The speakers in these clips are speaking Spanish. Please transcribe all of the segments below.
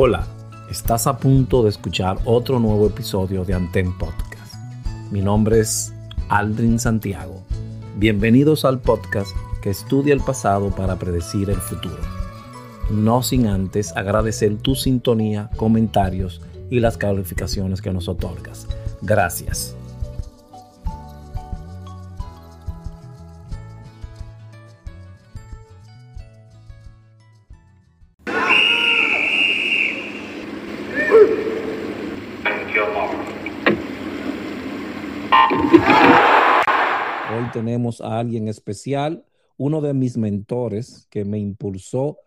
Hola, estás a punto de escuchar otro nuevo episodio de Anten Podcast. Mi nombre es Aldrin Santiago. Bienvenidos al podcast que estudia el pasado para predecir el futuro. No sin antes agradecer tu sintonía, comentarios y las calificaciones que nos otorgas. Gracias. Tenemos a alguien especial, uno de mis mentores que me impulsó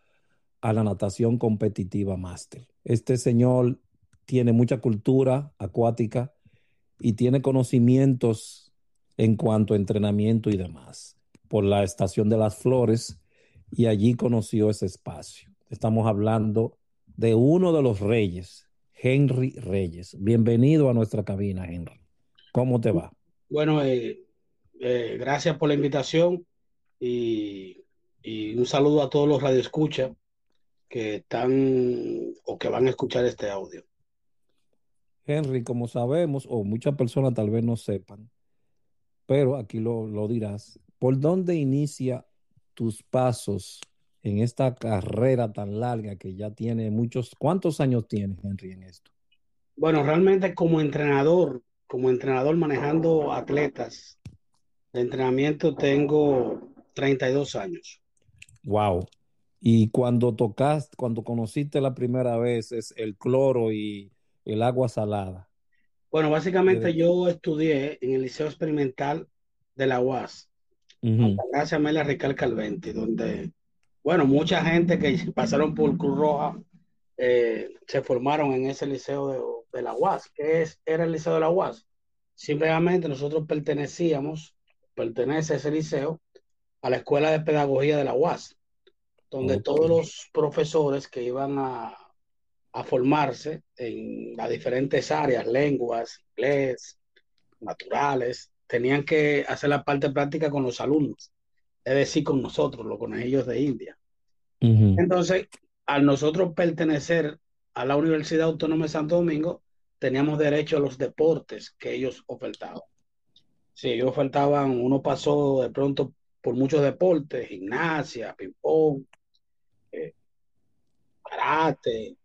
a la natación competitiva máster. Este señor tiene mucha cultura acuática y tiene conocimientos en cuanto a entrenamiento y demás por la Estación de las Flores y allí conoció ese espacio. Estamos hablando de uno de los reyes, Henry Reyes. Bienvenido a nuestra cabina, Henry. ¿Cómo te va? Bueno, eh, eh, gracias por la invitación y, y, un saludo a todos los radioescuchas que están o que van a escuchar este audio. Henry, como sabemos, o muchas personas tal vez no sepan, pero aquí lo, lo dirás, ¿por dónde inicia tus pasos en esta carrera tan larga que ya tiene muchos, ¿cuántos años tienes, Henry, en esto? Bueno, realmente como entrenador, como entrenador manejando atletas de entrenamiento tengo 32 años. Wow. Y cuando tocaste, cuando conociste la primera vez es el cloro y el agua salada. Bueno, básicamente Desde... yo estudié en el Liceo Experimental de la UAS, uh -huh. gracias a Amelia Rical Calventi, donde, bueno, mucha gente que pasaron por Cruz Roja eh, se formaron en ese liceo de, de, la UAS. ¿Qué es, era el liceo de la UAS? Simplemente nosotros pertenecíamos, pertenece ese liceo a la Escuela de Pedagogía de la UAS, donde okay. todos los profesores que iban a, a formarse en las diferentes áreas, lenguas, inglés, naturales, tenían que hacer la parte práctica con los alumnos, es decir, con nosotros, los conejillos de India. Uh -huh. Entonces, al nosotros pertenecer a la Universidad Autónoma de Santo Domingo, teníamos derecho a los deportes que ellos ofertaban. Si ellos ofertaban, uno pasó de pronto por muchos deportes, gimnasia, ping-pong, eh, karate,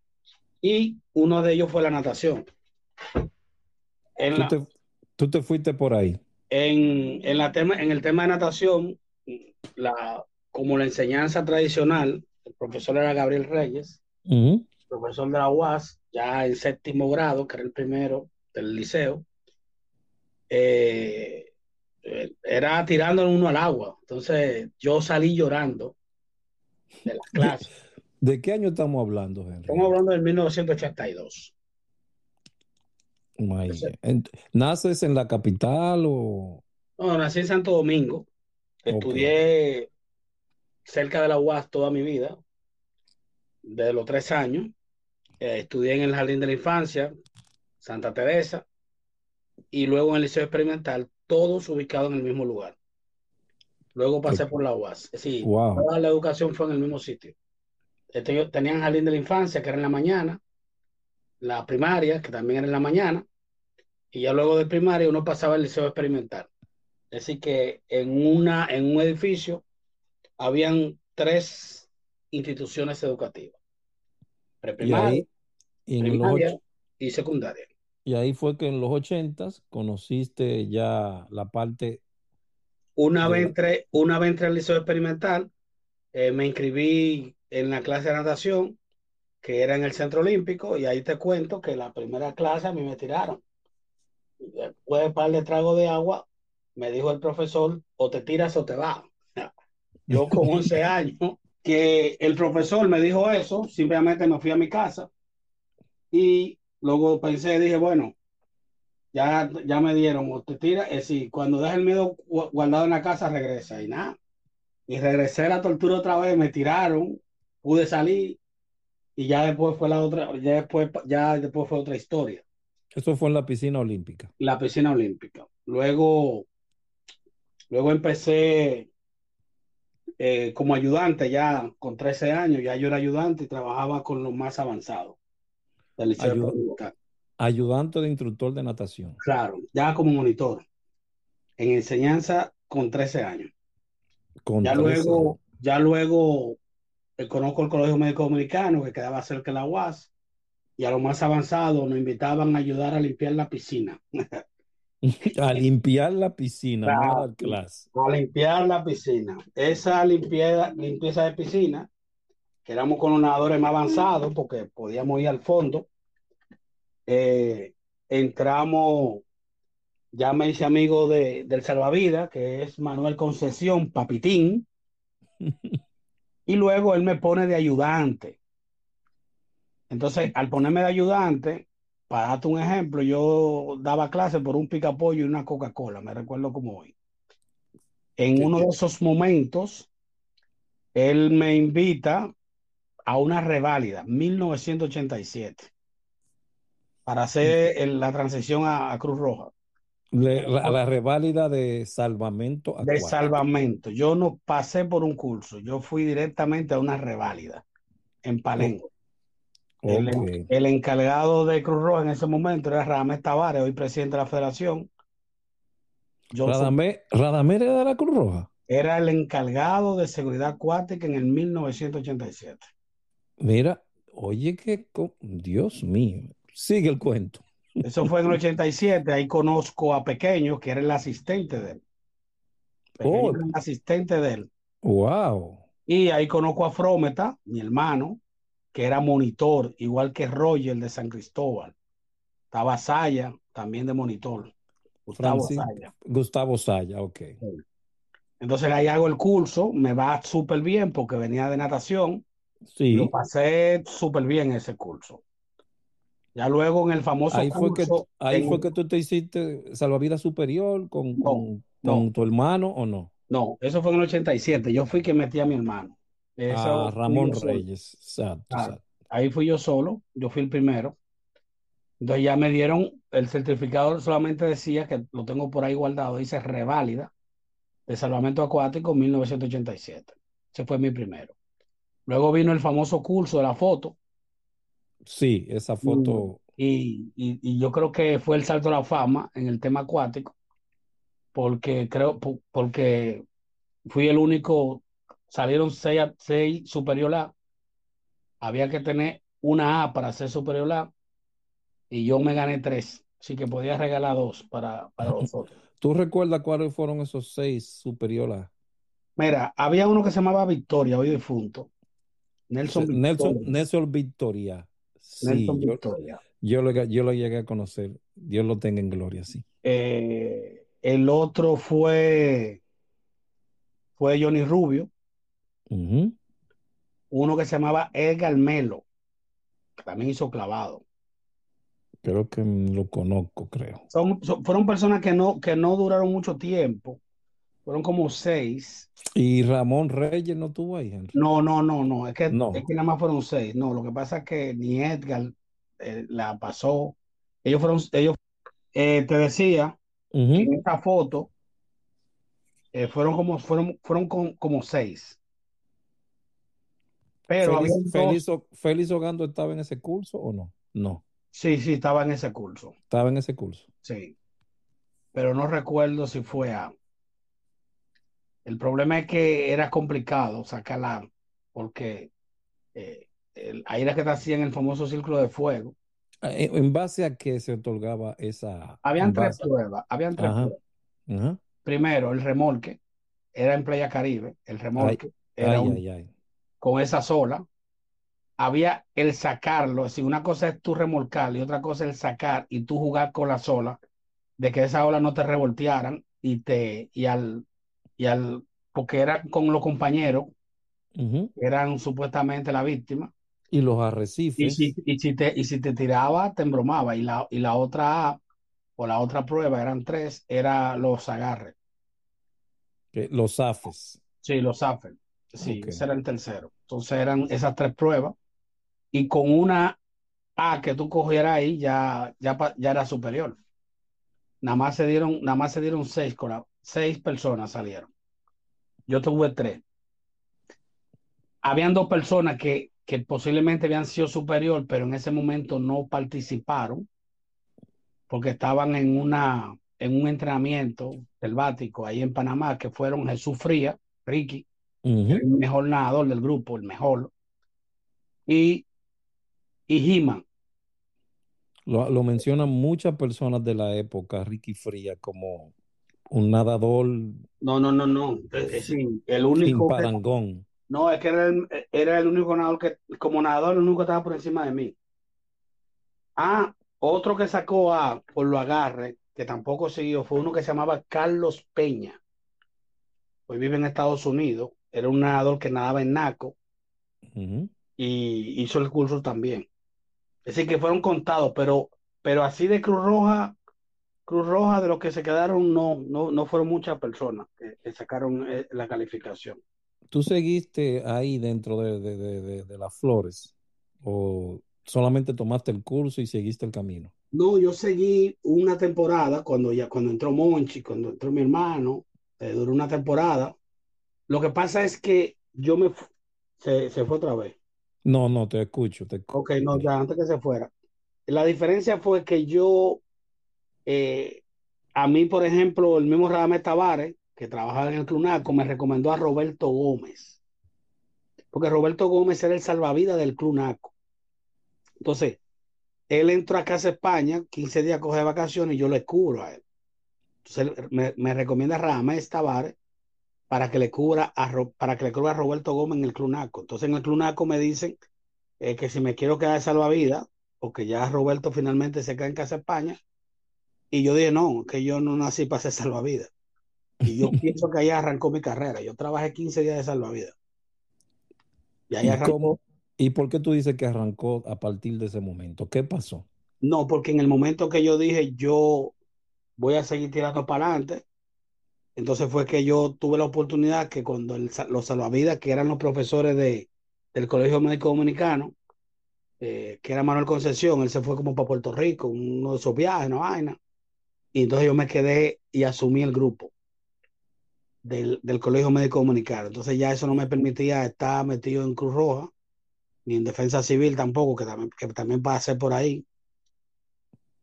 y uno de ellos fue la natación. En ¿Tú, la, te, ¿Tú, te, fuiste por ahí. En, en, la tema, en el tema de natación, la, como la enseñanza tradicional, el profesor era Gabriel Reyes, uh -huh. profesor de la UAS, ya en séptimo grado, que era el primero del liceo, eh, era tirando uno al agua. Entonces yo salí llorando de la clase. ¿De qué año estamos hablando, Henry? Estamos hablando del 1982. ¿Naces en la capital o...? No, nací en Santo Domingo. Okay. Estudié cerca de la UAS toda mi vida, desde los tres años. Eh, estudié en el Jardín de la Infancia, Santa Teresa, y luego en el Liceo Experimental, todos ubicados en el mismo lugar. Luego pasé por la UAS. Sí, wow. toda la educación fue en el mismo sitio. Este, tenían jardín de la infancia, que era en la mañana, la primaria, que también era en la mañana, y ya luego de primaria uno pasaba al liceo experimental. Es decir, que en, una, en un edificio habían tres instituciones educativas, preprimaria, y, y, primaria los... y secundaria. Y ahí fue que en los ochentas conociste ya la parte... Una, vez, entré, una vez entré al liceo experimental, eh, me inscribí en la clase de natación, que era en el Centro Olímpico, y ahí te cuento que la primera clase a mí me tiraron. Después de par de trago de agua, me dijo el profesor, o te tiras o te vas. Yo con 11 años, que el profesor me dijo eso, simplemente me fui a mi casa y luego pensé, dije, bueno, ya, ya me dieron, o te tiras, es decir, cuando dejas el miedo guardado en la casa, regresa y nada. Y regresé a la tortura otra vez, me tiraron, pude salir y ya después fue la otra, ya después, ya después fue otra historia. Eso fue en la piscina olímpica. La piscina olímpica. Luego, luego empecé eh, como ayudante ya con 13 años, ya yo era ayudante y trabajaba con los más avanzados. Ayudante de instructor de natación. Claro, ya como monitor. En enseñanza con 13 años. Con ya luego, ya luego eh, conozco el Colegio Médico Dominicano que quedaba cerca de la UAS y a lo más avanzado nos invitaban a ayudar a limpiar la piscina. a limpiar la piscina, no a clase. A limpiar la piscina. Esa limpieza, limpieza de piscina, que éramos con los nadadores más avanzados porque podíamos ir al fondo, eh, entramos, ya me hice amigo de, del salvavidas, que es Manuel Concesión Papitín, y luego él me pone de ayudante. Entonces, al ponerme de ayudante, para darte un ejemplo, yo daba clase por un picapollo y una Coca-Cola, me recuerdo como hoy. En uno de esos momentos, él me invita a una reválida, 1987, para hacer la transición a, Cruz Roja. la, reválida de salvamento. De salvamento. Yo no pasé por un curso, yo fui directamente a una reválida en Palenque. El, encargado de Cruz Roja en ese momento era Radamés Tavares, hoy presidente de la federación. Radamés, era de la Cruz Roja. Era el encargado de seguridad acuática en el 1987. Mira, oye que, Dios mío, sigue el cuento. Eso fue en el 87, ahí conozco a Pequeño, que era el asistente de él. Oh. el asistente de él. Wow. Y ahí conozco a Frómeta, mi hermano, que era monitor, igual que Roger de San Cristóbal. Estaba Saya, también de monitor. Gustavo Saya. Gustavo Saya, ok. Entonces ahí hago el curso, me va súper bien porque venía de natación. Sí. Lo pasé súper bien ese curso. Ya luego en el famoso ahí Fue que, ahí fue que tú te hiciste salvavidas superior con, con, tu hermano o no? No, eso fue en el 87. Yo fui que metí a mi hermano a Ramón Reyes. Ah, ahí fui yo solo, yo fui el primero. Entonces ya me dieron el certificado, solamente decía que lo tengo por ahí guardado, dice reválida de salvamento acuático 1987. Ese fue mi primero. Luego vino el famoso curso de la foto. Sí, esa foto. Y, y, yo creo que fue el salto a la fama en el tema acuático, porque creo, porque fui el único salieron seis, seis superior A. Había que tener una A para ser superior A. Y yo me gané tres. Así que podía regalar dos para, para los otros. ¿Tú recuerdas cuáles fueron esos seis superior A? Mira, había uno que se llamaba Victoria, hoy difunto. Nelson Victoria. Nelson, Victoria. Sí, yo, Victoria. Yo lo, yo lo llegué a conocer. Dios lo tenga en gloria, sí. Eh, el otro fue, fue Johnny Rubio. Uno que se llamaba Edgar Melo, que también hizo clavado. Creo que lo conozco, creo. Son, fueron personas que no, que no duraron mucho tiempo. Fueron como seis. ¿Y Ramón Reyes no tuvo ahí, No, no, no, no. Es que, no. es que nada más fueron seis. No, lo que pasa es que ni Edgar eh, la pasó. Ellos fueron, ellos, eh, te decía, en esta foto, eh, fueron como, fueron, fueron como seis. Pero Félix, Ogando estaba en ese curso o no? No. Sí, sí, estaba en ese curso. Estaba en ese curso. Sí. Pero no recuerdo si fue a. El problema es que era complicado sacarla, porque eh, ahí era que te hacían el famoso círculo de fuego. Ah, ¿En base a qué se otorgaba esa? Habían tres pruebas. Habían tres pruebas. Primero, el remolque. Era en Playa Caribe. El remolque. era un, con esa sola, había el sacarlo, si una cosa es tú remolcar y otra cosa es el sacar y tú jugar con la sola, de que esa ola no te revoltearan y te, y al, y al, porque era con los compañeros, eran supuestamente la víctima. Y los arrecifes. Y si, y si, te, y si te tiraba, te embromaba. Y la, y la otra o la otra prueba, eran tres, era los agarres. Los afes. Sí, los afes. Sí, ese era el tercero. Entonces eran esas tres pruebas. Y con una A que tú cogieras ahí, ya, ya, ya era superior. Nada más se dieron, nada más se dieron seis, con seis personas salieron. Yo tuve tres. Habían dos personas que que posiblemente habían sido superior, pero en ese momento no participaron porque estaban en, una, en un entrenamiento selvático ahí en Panamá, que fueron Jesús Fría, Ricky, el mejor nadador del grupo, el mejor, y, y He-Man. Lo, lo, mencionan muchas personas de la época, Ricky Fría, como un nadador. No, no, no, no. Es, el único. parangón. no, es que era el, era el único nadador que, como nadador, el único que estaba por encima de mí. Ah, otro que sacó a por lo agarre, que tampoco siguió, fue uno que se llamaba Carlos Peña. Hoy vive en Estados Unidos. Era un nadador que nadaba en Naco. Y hizo el curso también. Es decir, que fueron contados, pero, pero así de Cruz Roja, Cruz Roja, de los que se quedaron, no, no, no fueron muchas personas que, sacaron eh, la calificación. ¿Tú seguiste ahí dentro de, de, de, las flores? ¿O solamente tomaste el curso y seguiste el camino? No, yo seguí una temporada cuando ya cuando entró Monchi, cuando entró mi hermano, eh, duró una temporada. Lo que pasa es que yo me se, se fue otra vez. No, no, te escucho, te Ok, no, ya antes que se fuera. La diferencia fue que yo, eh, a mí, por ejemplo, el mismo Radamés Tavares, que trabajaba en el Clunaco, me recomendó a Roberto Gómez. Porque Roberto Gómez era el salvavidas del Clunaco. Entonces, él entró a Casa España, 15 días coge vacaciones y yo le cubro a él. Entonces, me, me recomienda Radamés Tavares para que le cubra a, para que le cubra a Roberto Gómez en el Clunaco. Entonces en el Clunaco me dicen eh, que si me quiero quedar de salvavidas, porque ya Roberto finalmente se queda en Casa España, y yo dije, no, que yo no nací para ser salvavidas. Y yo pienso que ahí arrancó mi carrera. Yo trabajé 15 días de salvavidas. Y, ahí arrancó. ¿Y por qué tú dices que arrancó a partir de ese momento? ¿Qué pasó? No, porque en el momento que yo dije, yo voy a seguir tirando para adelante, entonces fue que yo tuve la oportunidad que cuando los salvavidas, que eran los profesores de, del Colegio Médico Dominicano, eh, que era Manuel Concepción, él se fue como para Puerto Rico, uno de esos viajes, una vaina. Y entonces yo me quedé y asumí el grupo del, Colegio Médico Dominicano. Entonces ya eso no me permitía estar metido en Cruz Roja, ni en Defensa Civil tampoco, que también, que también pasé por ahí.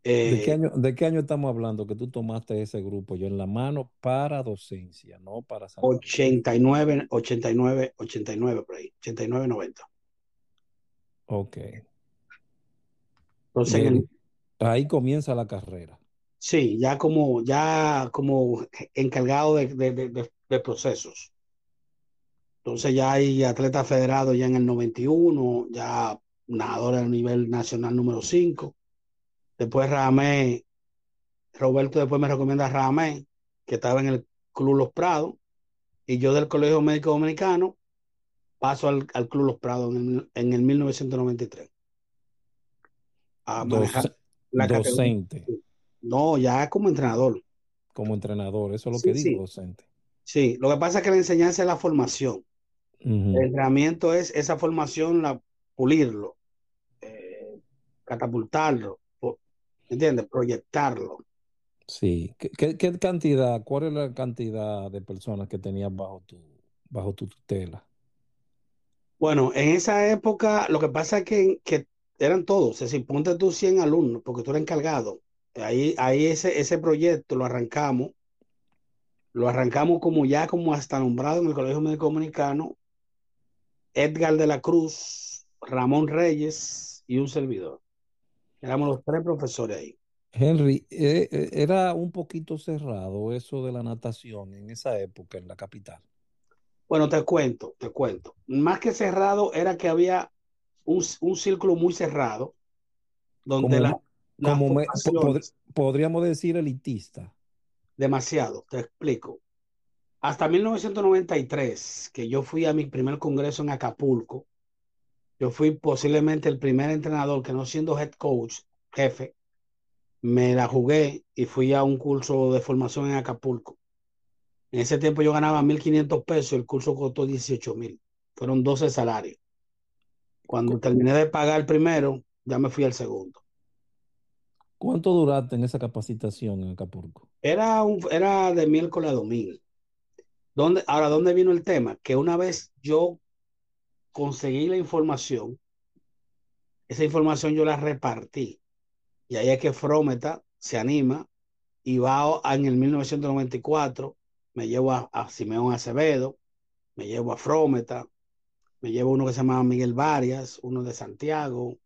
¿De, qué eh, año, ¿De qué año estamos hablando que tú tomaste ese grupo yo en la mano para docencia, no para 89, 89, 89 por ahí, 89, 90. Ok. Entonces, ahí comienza la carrera. Sí, ya como, ya como encargado de, de, de, procesos. Entonces ya hay atletas federados ya en el 91, ya nadadores a nivel nacional número 5 Después Ramé, Roberto después me recomienda a Ramé, que estaba en el Club Los Prados, y yo del Colegio Médico Dominicano paso al, Club Los Prados en, el 1993. A la docente. No, ya como entrenador. Como entrenador, eso es lo que digo, docente. Sí, lo que pasa es que la enseñanza es la formación. El entrenamiento es esa formación, la, pulirlo, eh, catapultarlo, ¿entiendes? Proyectarlo. Sí. ¿Qué, ¿Qué, cantidad, cuál es la cantidad de personas que tenías bajo tu, bajo tu tutela? Bueno, en esa época lo que pasa es que, que eran todos, es decir, ponte tú 100 alumnos, porque tú eres encargado. Ahí, ahí ese, ese proyecto lo arrancamos, lo arrancamos como ya como hasta nombrado en el Colegio Médico Dominicano, Edgar de la Cruz, Ramón Reyes y un servidor. Éramos los tres profesores ahí. Henry, eh, eh, era un poquito cerrado eso de la natación en esa época en la capital. Bueno, te cuento, te cuento. Más que cerrado era que había un, círculo muy cerrado donde la, como podríamos decir elitista. Demasiado, te explico. Hasta 1993, que yo fui a mi primer congreso en Acapulco, yo fui posiblemente el primer entrenador que no siendo head coach, jefe, me la jugué y fui a un curso de formación en Acapulco. En ese tiempo yo ganaba 1.500 pesos, el curso costó 18.000. Fueron 12 salarios. Cuando terminé de pagar el primero, ya me fui al segundo. ¿Cuánto duraste en esa capacitación en Acapulco? Era, un, era de miércoles a domingo. ¿Dónde, ahora, ¿dónde vino el tema? Que una vez yo conseguí la información, esa información yo la repartí. Y ahí es que Frometa se anima y va en el 1994, me llevo a, a Simeón Acevedo, me llevo a Frometa, me llevo uno que se llama Miguel Varias, uno de Santiago,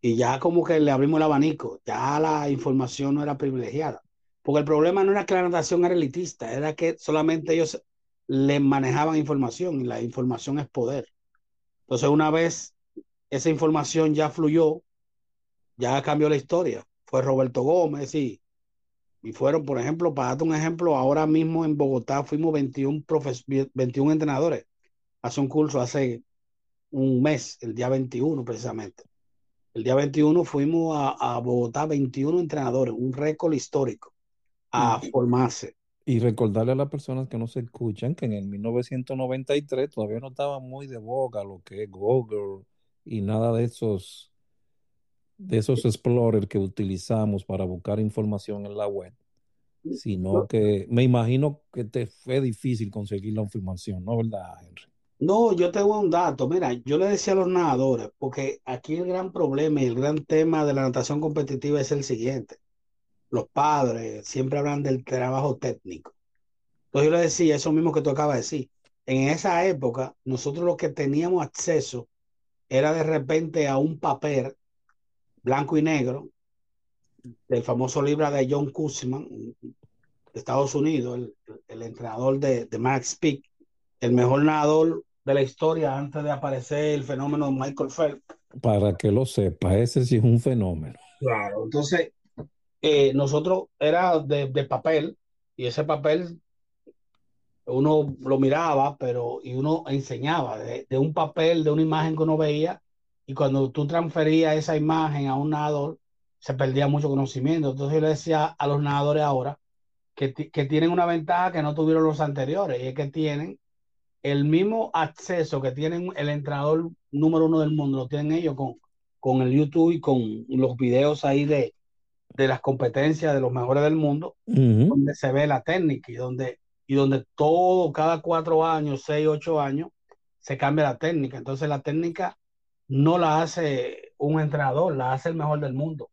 y ya como que le abrimos el abanico, ya la información no era privilegiada. Porque el problema no era que la natación era elitista, era que solamente ellos le manejaban información y la información es poder. Entonces, una vez esa información ya fluyó, ya cambió la historia. Fue Roberto Gómez y, y fueron, por ejemplo, para darte un ejemplo, ahora mismo en Bogotá fuimos 21, 21 entrenadores. Hace un curso hace un mes, el día 21 precisamente. El día 21 fuimos a, a Bogotá 21 entrenadores, un récord histórico, a formarse. Y recordarle a las personas que no se escuchan que en el 1993 todavía no estaba muy de boga lo que es Google y nada de esos de esos explorers que utilizamos para buscar información en la web, sino que me imagino que te fue difícil conseguir la información, ¿no verdad, Henry? No, yo tengo un dato. Mira, yo le decía a los nadadores, porque aquí el gran problema y el gran tema de la natación competitiva es el siguiente. Los padres siempre hablan del trabajo técnico. Entonces yo le decía eso mismo que tú acabas de decir. En esa época, nosotros lo que teníamos acceso era de repente a un papel blanco y negro del famoso libro de John Kuzman, de Estados Unidos, el, el entrenador de, de Max Peak, el mejor nadador de la historia antes de aparecer el fenómeno de Michael Phelps. Para que lo sepa, ese sí es un fenómeno. Claro, entonces eh, nosotros era de, de, papel y ese papel uno lo miraba, pero y uno enseñaba de, de, un papel, de una imagen que uno veía y cuando tú transferías esa imagen a un nadador se perdía mucho conocimiento. Entonces yo le decía a los nadadores ahora que, que tienen una ventaja que no tuvieron los anteriores y es que tienen el mismo acceso que tienen el entrenador número uno del mundo, lo tienen ellos con, con el YouTube y con los videos ahí de, de las competencias de los mejores del mundo, uh -huh. donde se ve la técnica y donde, y donde todo, cada cuatro años, seis, ocho años, se cambia la técnica. Entonces la técnica no la hace un entrenador, la hace el mejor del mundo.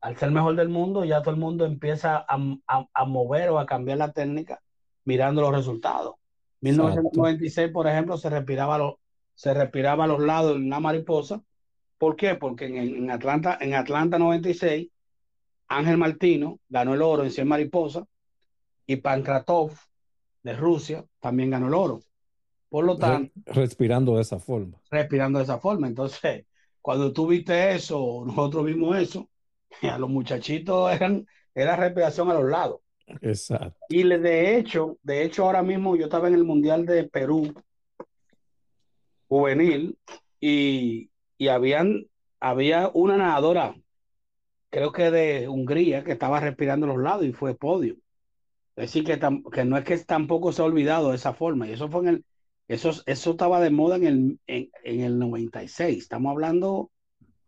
Al ser el mejor del mundo, ya todo el mundo empieza a, a, a mover o a cambiar la técnica mirando los resultados. 1996, por ejemplo, se respiraba, lo, se respiraba a los lados una mariposa. ¿Por qué? Porque en, en, Atlanta, en Atlanta 96, Ángel Martino ganó el oro en 100 mariposas y Pankratov de Rusia también ganó el oro. Por lo tanto, respirando de esa forma. Respirando de esa forma. Entonces, cuando tú viste eso, nosotros vimos eso, a los muchachitos eran, era respiración a los lados. Exacto. Y de hecho, de hecho, ahora mismo yo estaba en el Mundial de Perú juvenil y, y habían, había una nadadora, creo que de Hungría, que estaba respirando a los lados y fue podio. Es decir, que, que no es que tampoco se ha olvidado de esa forma. Y eso fue en el, eso, eso estaba de moda en el, en, en el 96. Estamos hablando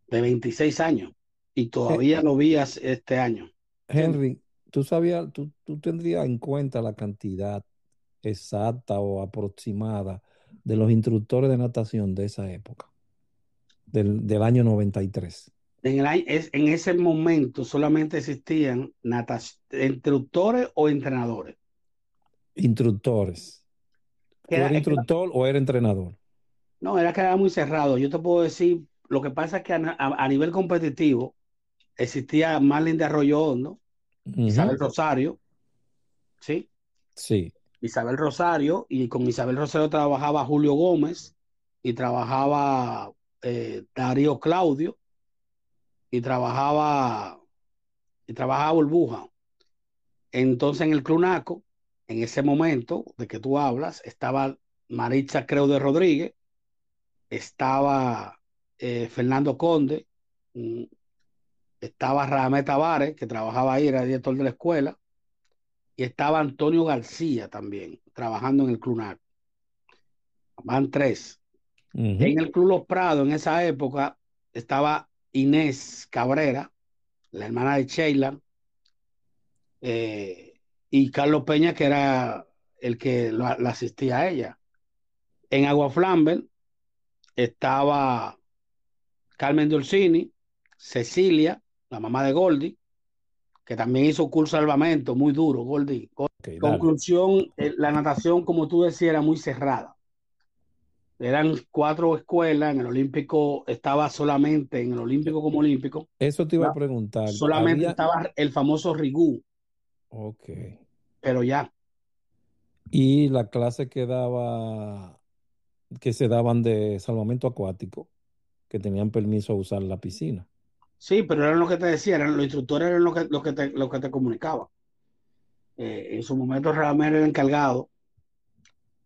de 26 años y todavía lo vías este año. Henry, ¿tú sabías, tú, tú tendrías en cuenta la cantidad exacta o aproximada de los instructores de natación de esa época, del, del año 93? En, el, en, ese momento solamente existían instructores o entrenadores. Instructores. Era, ¿Era instructor o era entrenador? No, era que era muy cerrado. Yo te puedo decir, lo que pasa es que a, a, a nivel competitivo existía Marlin de Arroyo Hondo, uh -huh. Isabel Rosario, ¿sí? Sí. Isabel Rosario, y con Isabel Rosario trabajaba Julio Gómez, y trabajaba eh, Darío Claudio, y trabajaba, y trabajaba Burbuja. Entonces en el Clunaco, en ese momento de que tú hablas, estaba Maritza Creu de Rodríguez, estaba eh, Fernando Conde, mm, estaba Ramé Tavares, que trabajaba ahí, era director de la escuela, y estaba Antonio García también, trabajando en el Clunac. Van tres. Uh -huh. En el Club Los Prados, en esa época, estaba Inés Cabrera, la hermana de Sheila, eh, y Carlos Peña, que era el que la asistía a ella. En Agua Flamber estaba Carmen Dolcini, Cecilia, la mamá de Goldie, que también hizo curso de salvamento muy duro, Goldie. Conclusión, eh, la natación, como tú decías, era muy cerrada. Eran cuatro escuelas, en el Olímpico estaba solamente, en el Olímpico como Olímpico. Eso te iba a preguntar. Solamente estaba el famoso Rigú. Ok. Pero ya. Y la clase que daba, que se daban de salvamento acuático, que tenían permiso a usar la piscina. Sí, pero eran lo que te decía, eran los instructores eran los que, lo que, te, lo que te comunicaban. Eh, en su momento realmente era el encargado.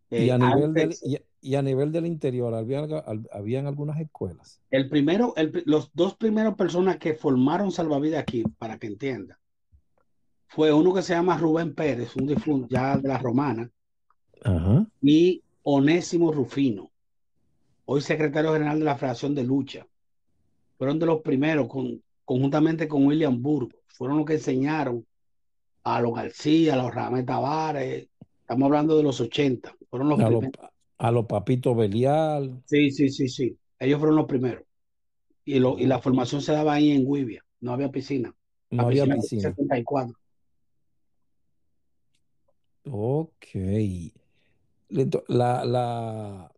y, a eh, nivel del, y a nivel del interior, ¿había, habían algunas escuelas? El primero, los dos primeros personas que formaron salvavidas aquí, para que entienda, fue uno que se llama Rubén Pérez, un difunto ya de la romana, y Onésimo Rufino, hoy secretario general de la Federación de Lucha. Fueron de los primeros, con, conjuntamente con William Burgo, fueron los que enseñaron a los García, a los Ramés Tavares, estamos hablando de los 80, fueron los primeros a los papitos Belial. Sí, sí, sí, sí. Ellos fueron los primeros. Y, lo, y la formación se daba ahí en Guivia. No había piscina. No había piscina. 74. Ok. La, la,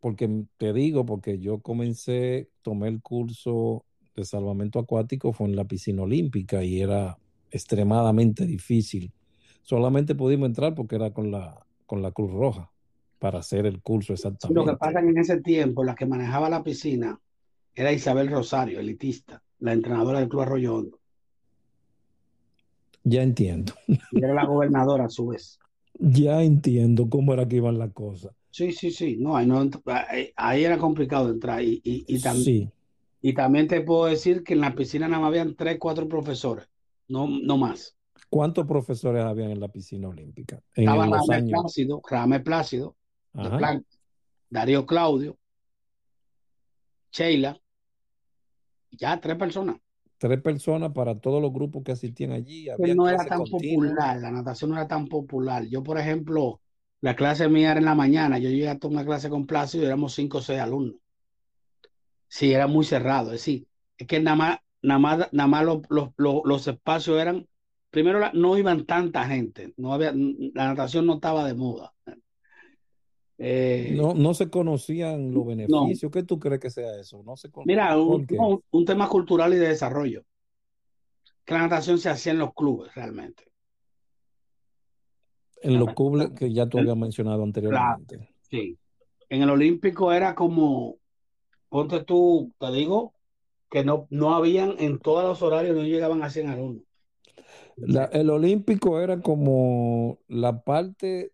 porque te digo, porque yo comencé, tomé el curso de salvamento acuático, fue en la piscina olímpica y era extremadamente difícil. Solamente pudimos entrar porque era con la, con la Cruz Roja para hacer el curso exactamente. lo que pasa en ese tiempo, la que manejaba la piscina era Isabel Rosario, elitista, la entrenadora del Club Arroyo Hondo. Ya entiendo. Y era la gobernadora a su vez. Ya entiendo cómo era que iban las cosas. Sí, sí, sí. No, ahí, no, ahí era complicado entrar. Y, y, también, y también te puedo decir que en la piscina nada más habían tres, cuatro profesores, no, no más. ¿Cuántos profesores habían en la piscina olímpica? En Estaba Rame Plácido, Rame Plácido, Darío Claudio, Sheila, ya tres personas. Tres personas para todos los grupos que asistían allí. no era tan popular, la natación no era tan popular. Yo, por ejemplo, la clase mía era en la mañana, yo llegué a tomar una clase con Plácido y éramos cinco o seis alumnos. Sí, era muy cerrado, es decir, es que nada más, nada más, nada más los, los espacios eran, primero no iban tanta gente, no había, la natación no estaba de moda. Eh, no, no se conocían los beneficios. ¿Qué tú crees que sea eso? No se Mira, un, tema cultural y de desarrollo. Que la natación se hacía en los clubes realmente. En los clubes que ya tú habías mencionado anteriormente. sí. En el Olímpico era como, ponte tú, te digo, que no, no habían en todos los horarios, no llegaban a 100 alumnos. el Olímpico era como la parte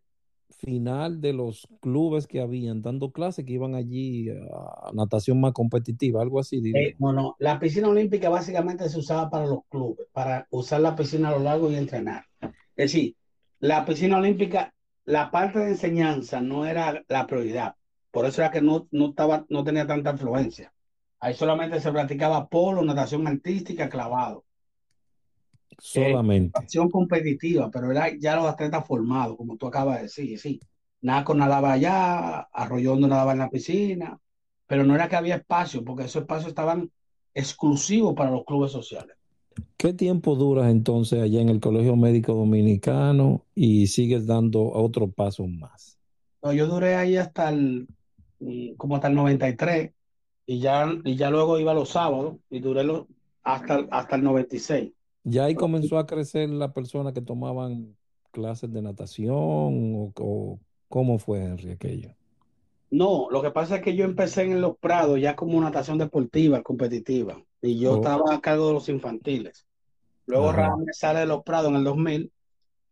final de los clubes que habían dando clases que iban allí a natación más competitiva, algo así. Eh, no, no, la piscina olímpica básicamente se usaba para los clubes, para usar la piscina a lo largo y entrenar. Es decir, la piscina olímpica, la parte de enseñanza no era la prioridad, por eso era que no, no, estaba, no tenía tanta influencia. Ahí solamente se practicaba polo, natación artística, clavado. Solamente. acción competitiva, pero era ya los atletas formados, como tú acabas de decir, sí. Naco nadaba allá, Arroyondo nadaba en la piscina, pero no era que había espacio, porque esos espacios estaban exclusivos para los clubes sociales. ¿Qué tiempo duras entonces allá en el Colegio Médico Dominicano y sigues dando otro paso más? No, yo duré ahí hasta el, mm, como hasta el 93 y ya, y ya luego iba los sábados y duré hasta, hasta el 96. Ya ahí comenzó a crecer la persona que tomaban clases de natación o, cómo fue Henry aquello. No, lo que pasa es que yo empecé en los Prados ya como natación deportiva, competitiva, y yo oh. estaba a cargo de los infantiles. Luego me sale de los Prados en el 2000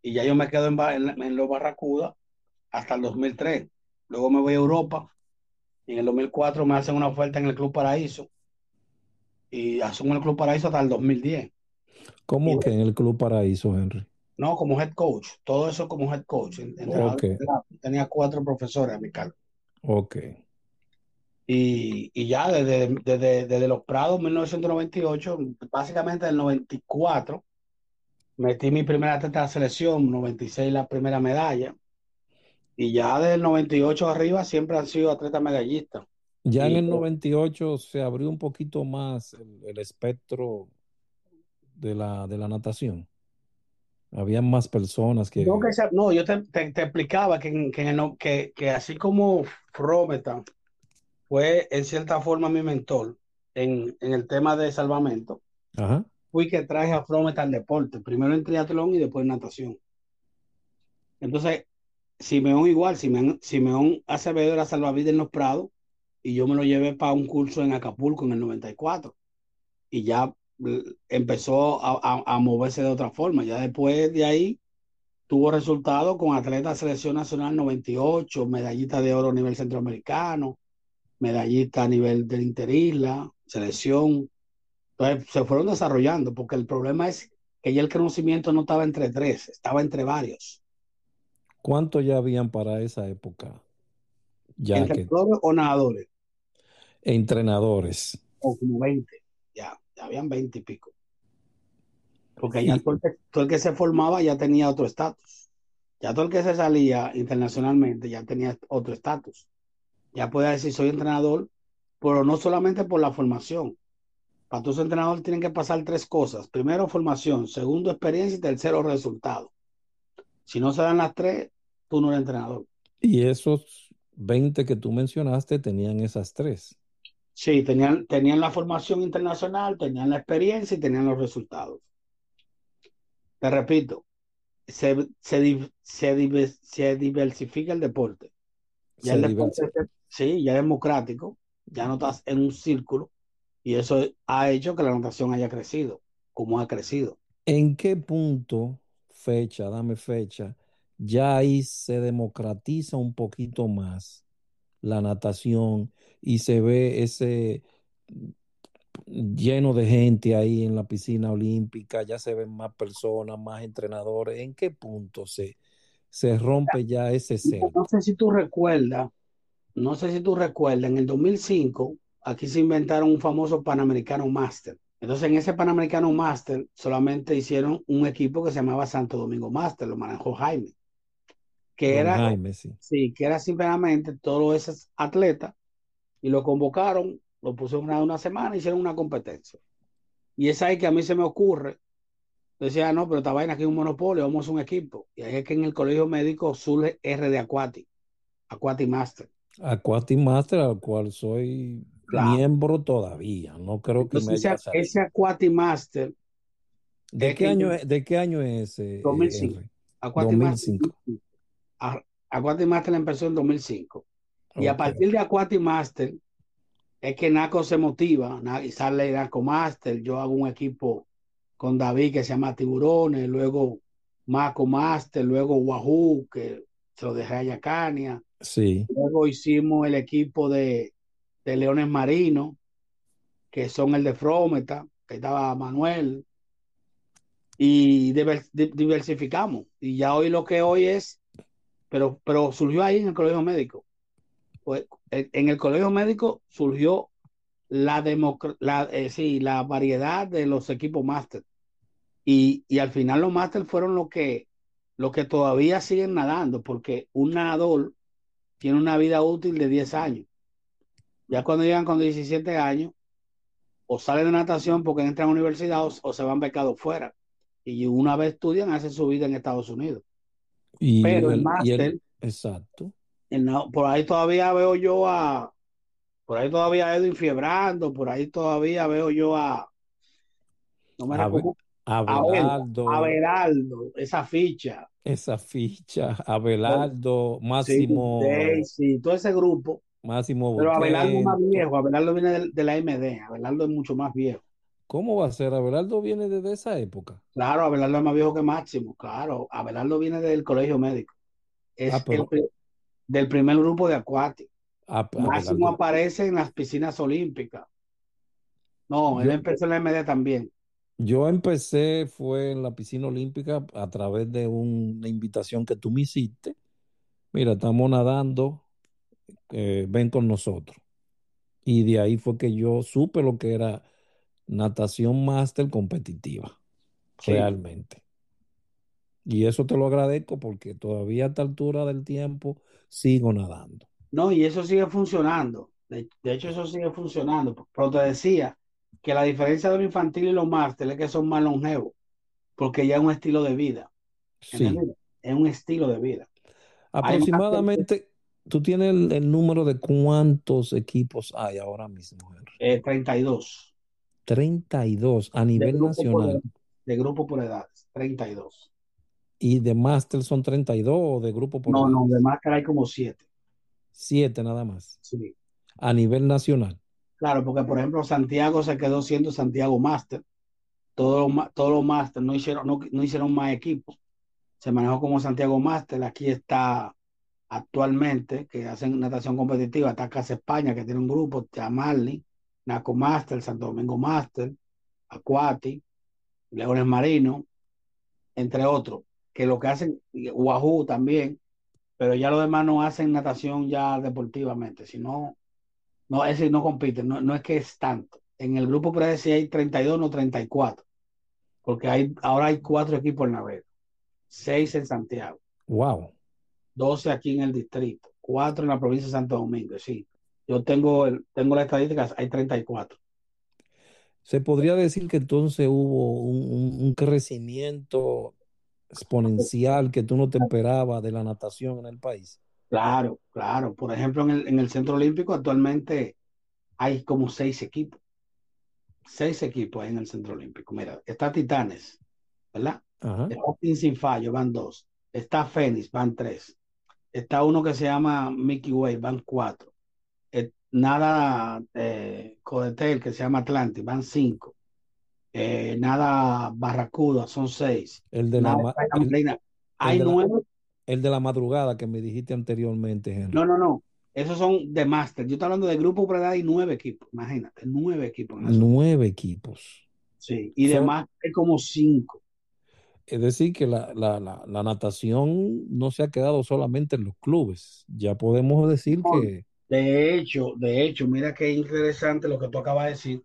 y ya yo me quedo en, en, los Barracuda hasta el 2003. Luego me voy a Europa y en el 2004 me hacen una oferta en el Club Paraíso y asumo el Club Paraíso hasta el 2010. ¿Cómo que en el Club Paraíso, Henry? No, como head coach. Todo eso como head coach. Tenía cuatro profesores a mi cargo. Ok. Y, y ya desde, desde, desde, los Prados, 1998, básicamente del 94, metí mi primera atleta de selección, 96 la primera medalla. Y ya del 98 arriba siempre han sido atletas medallistas. Ya en el 98 se abrió un poquito más el, espectro de la, de la natación. Había más personas que... No, yo te, explicaba que, que, que, así como Frometa fue en cierta forma mi mentor en, el tema de salvamento, fui que traje a Frometa al deporte, primero en triatlón y después en natación. Entonces, Simeón igual, Simeón, Simeón Acevedo era salvavidas en los Prados y yo me lo llevé para un curso en Acapulco en el 94 y ya empezó a, moverse de otra forma. Ya después de ahí tuvo resultados con atleta selección nacional 98, medallita de oro a nivel centroamericano, medallista a nivel del Interisla, selección. Entonces se fueron desarrollando porque el problema es que ya el conocimiento no estaba entre tres, estaba entre varios. ¿Cuántos ya habían para esa época? Ya o nadadores? Entrenadores. O como 20, ya, ya habían 20 y pico. Porque ya todo el, que, se formaba ya tenía otro estatus. Ya todo el que se salía internacionalmente ya tenía otro estatus. Ya puede decir soy entrenador, pero no solamente por la formación. Para tu entrenador tienen que pasar tres cosas. Primero, formación. Segundo, experiencia. Y tercero, resultado. Si no se dan las tres, tú no eres entrenador. Y esos 20 que tú mencionaste tenían esas tres. Sí, tenían, tenían la formación internacional, tenían la experiencia y tenían los resultados. Te repito, se, se, se, diversifica el deporte. Ya el deporte sí, ya es democrático, ya no estás en un círculo y eso ha hecho que la natación haya crecido, como ha crecido. ¿En qué punto fecha, dame fecha, ya ahí se democratiza un poquito más la natación y se ve ese lleno de gente ahí en la piscina olímpica, ya se ven más personas, más entrenadores. ¿En qué punto se, se rompe ya ese ser? No sé si tú recuerdas, no sé si tú recuerdas, en el 2005 aquí se inventaron un famoso Panamericano Master. Entonces, en ese Panamericano Master solamente hicieron un equipo que se llamaba Santo Domingo Master, lo manejó Jaime. Que era, Jaime, sí. que era simplemente todos esos atletas y lo convocaron, lo pusieron una, una semana y hicieron una competencia. Y es ahí que a mí se me ocurre, decía, no, pero esta vaina aquí es un monopolio, vamos a un equipo. Y ahí es que en el colegio médico surge R de Aquati, Aquati Master. Aquati Master, al cual soy miembro todavía. No creo que me haya ese, ese Aquati Master. ¿De qué, año, es, ¿De qué año es ese? 2005. Aquati 2005. Master, Aquati Master empezó en 2005. Y a partir de Aquati Master es que Naco se motiva y sale Naco Master. Yo hago un equipo con David que se llama Tiburones, luego Maco Master, luego Wahoo, que se lo dejé a Yacania. Sí. Luego hicimos el equipo de Leones Marinos, que son el de Frometa, que estaba Manuel, y diversificamos. Y ya hoy lo que hoy es, pero, pero surgió ahí en el colegio médico. Pues en el colegio médico surgió la, la, eh, la variedad de los equipos máster. Y, y, al final los máster fueron los que, lo que todavía siguen nadando, porque un nadador tiene una vida útil de 10 años. Ya cuando llegan con 17 años, o salen de natación porque entran a la universidad o, se van becados fuera. Y una vez estudian, hacen su vida en Estados Unidos. Y Pero el, máster, exacto. por ahí todavía veo yo a, por ahí todavía a Edwin fiebrando, por ahí todavía veo yo a, no me recuerdo. Abelardo. Abelardo, esa ficha. Esa ficha, Abelardo, Máximo. Sí, sí, todo ese grupo. Máximo Pero Abelardo es más viejo, Abelardo viene de, la MD, Abelardo es mucho más viejo. ¿Cómo va a ser? Abelardo viene desde esa época. Claro, Abelardo es más viejo que Máximo, claro. Abelardo viene del colegio médico. Es ah, del primer grupo de acuático. Ah, Máximo aparece en las piscinas olímpicas. No, él empezó en la MD también. Yo empecé, fue en la piscina olímpica a través de una invitación que tú me hiciste. Mira, estamos nadando eh, ven con nosotros. Y de ahí fue que yo supe lo que era natación máster competitiva, realmente. Y eso te lo agradezco porque todavía a esta altura del tiempo sigo nadando. No, y eso sigue funcionando. De, hecho, eso sigue funcionando. Pero te decía que la diferencia de los infantil y los máster es que son más longevos, porque ya es un estilo de vida. Sí. Es un estilo de vida. Aproximadamente, tú tienes el, número de cuántos equipos hay ahora mismo, eh, 32. 32 a nivel nacional. de grupo por edades, 32. ¿Y de máster son 32 o de grupo por No, no, de máster hay como 7. 7 nada más. Sí. A nivel nacional. Claro, porque por ejemplo Santiago se quedó siendo Santiago Master. Todos los, todos los Master no hicieron, no, hicieron más equipos. Se manejó como Santiago Master. Aquí está actualmente, que hacen natación competitiva, está Casa España, que tiene un grupo, Marley, Naco Master, Santo Domingo Master, Aquati, Leones Marino, entre otros, que lo que hacen, Wahoo también, pero ya los demás no hacen natación ya deportivamente, sino, no, ese no compiten, no, no es que es tanto. En el grupo puede si hay 32, no 34, porque hay, ahora hay cuatro equipos en la vez, seis en Santiago. Wow. 12 aquí en el distrito, 4 en la provincia de Santo Domingo, sí. Yo tengo, tengo las estadísticas, hay 34. Se podría decir que entonces hubo un, crecimiento exponencial que tú no te esperabas de la natación en el país. Claro, claro. Por ejemplo, en el, en el Centro Olímpico actualmente hay como seis equipos. Seis equipos en el Centro Olímpico. Mira, está Titanes, ¿verdad? Está Sin Fallo, van dos. Está Fénix, van tres. Está uno que se llama Mickey Way, van cuatro. Eh, nada eh, Codetel, que se llama Atlantic, van cinco. Eh, nada Barracuda, son seis. El de la, Hay nueve. El de la madrugada que me dijiste anteriormente, Henry. No, no, no. Esos son de máster. Yo estoy hablando de grupo predad y nueve equipos. Imagínate, nueve equipos. Nueve equipos. Sí, y de máster como cinco. Es decir, que la, natación no se ha quedado solamente en los clubes. Ya podemos decir que... De hecho, de hecho, mira qué interesante lo que tú acabas de decir.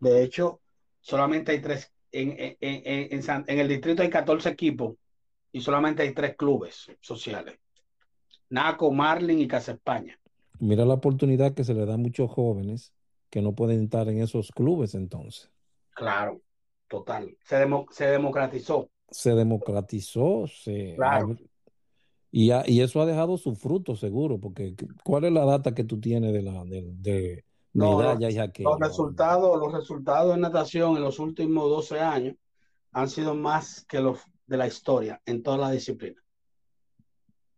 De hecho, solamente hay tres, en, el distrito hay 14 equipos y solamente hay tres clubes sociales. Naco, Marlin y Casa España. Mira la oportunidad que se le da a muchos jóvenes que no pueden estar en esos clubes entonces. Claro, total. Se, se democratizó se democratizó, se y, y, eso ha dejado su fruto seguro, porque ¿cuál es la data que tú tienes de la de, de medalla y Los resultados, los resultados de natación en los últimos 12 años han sido más que los de la historia en toda la disciplina.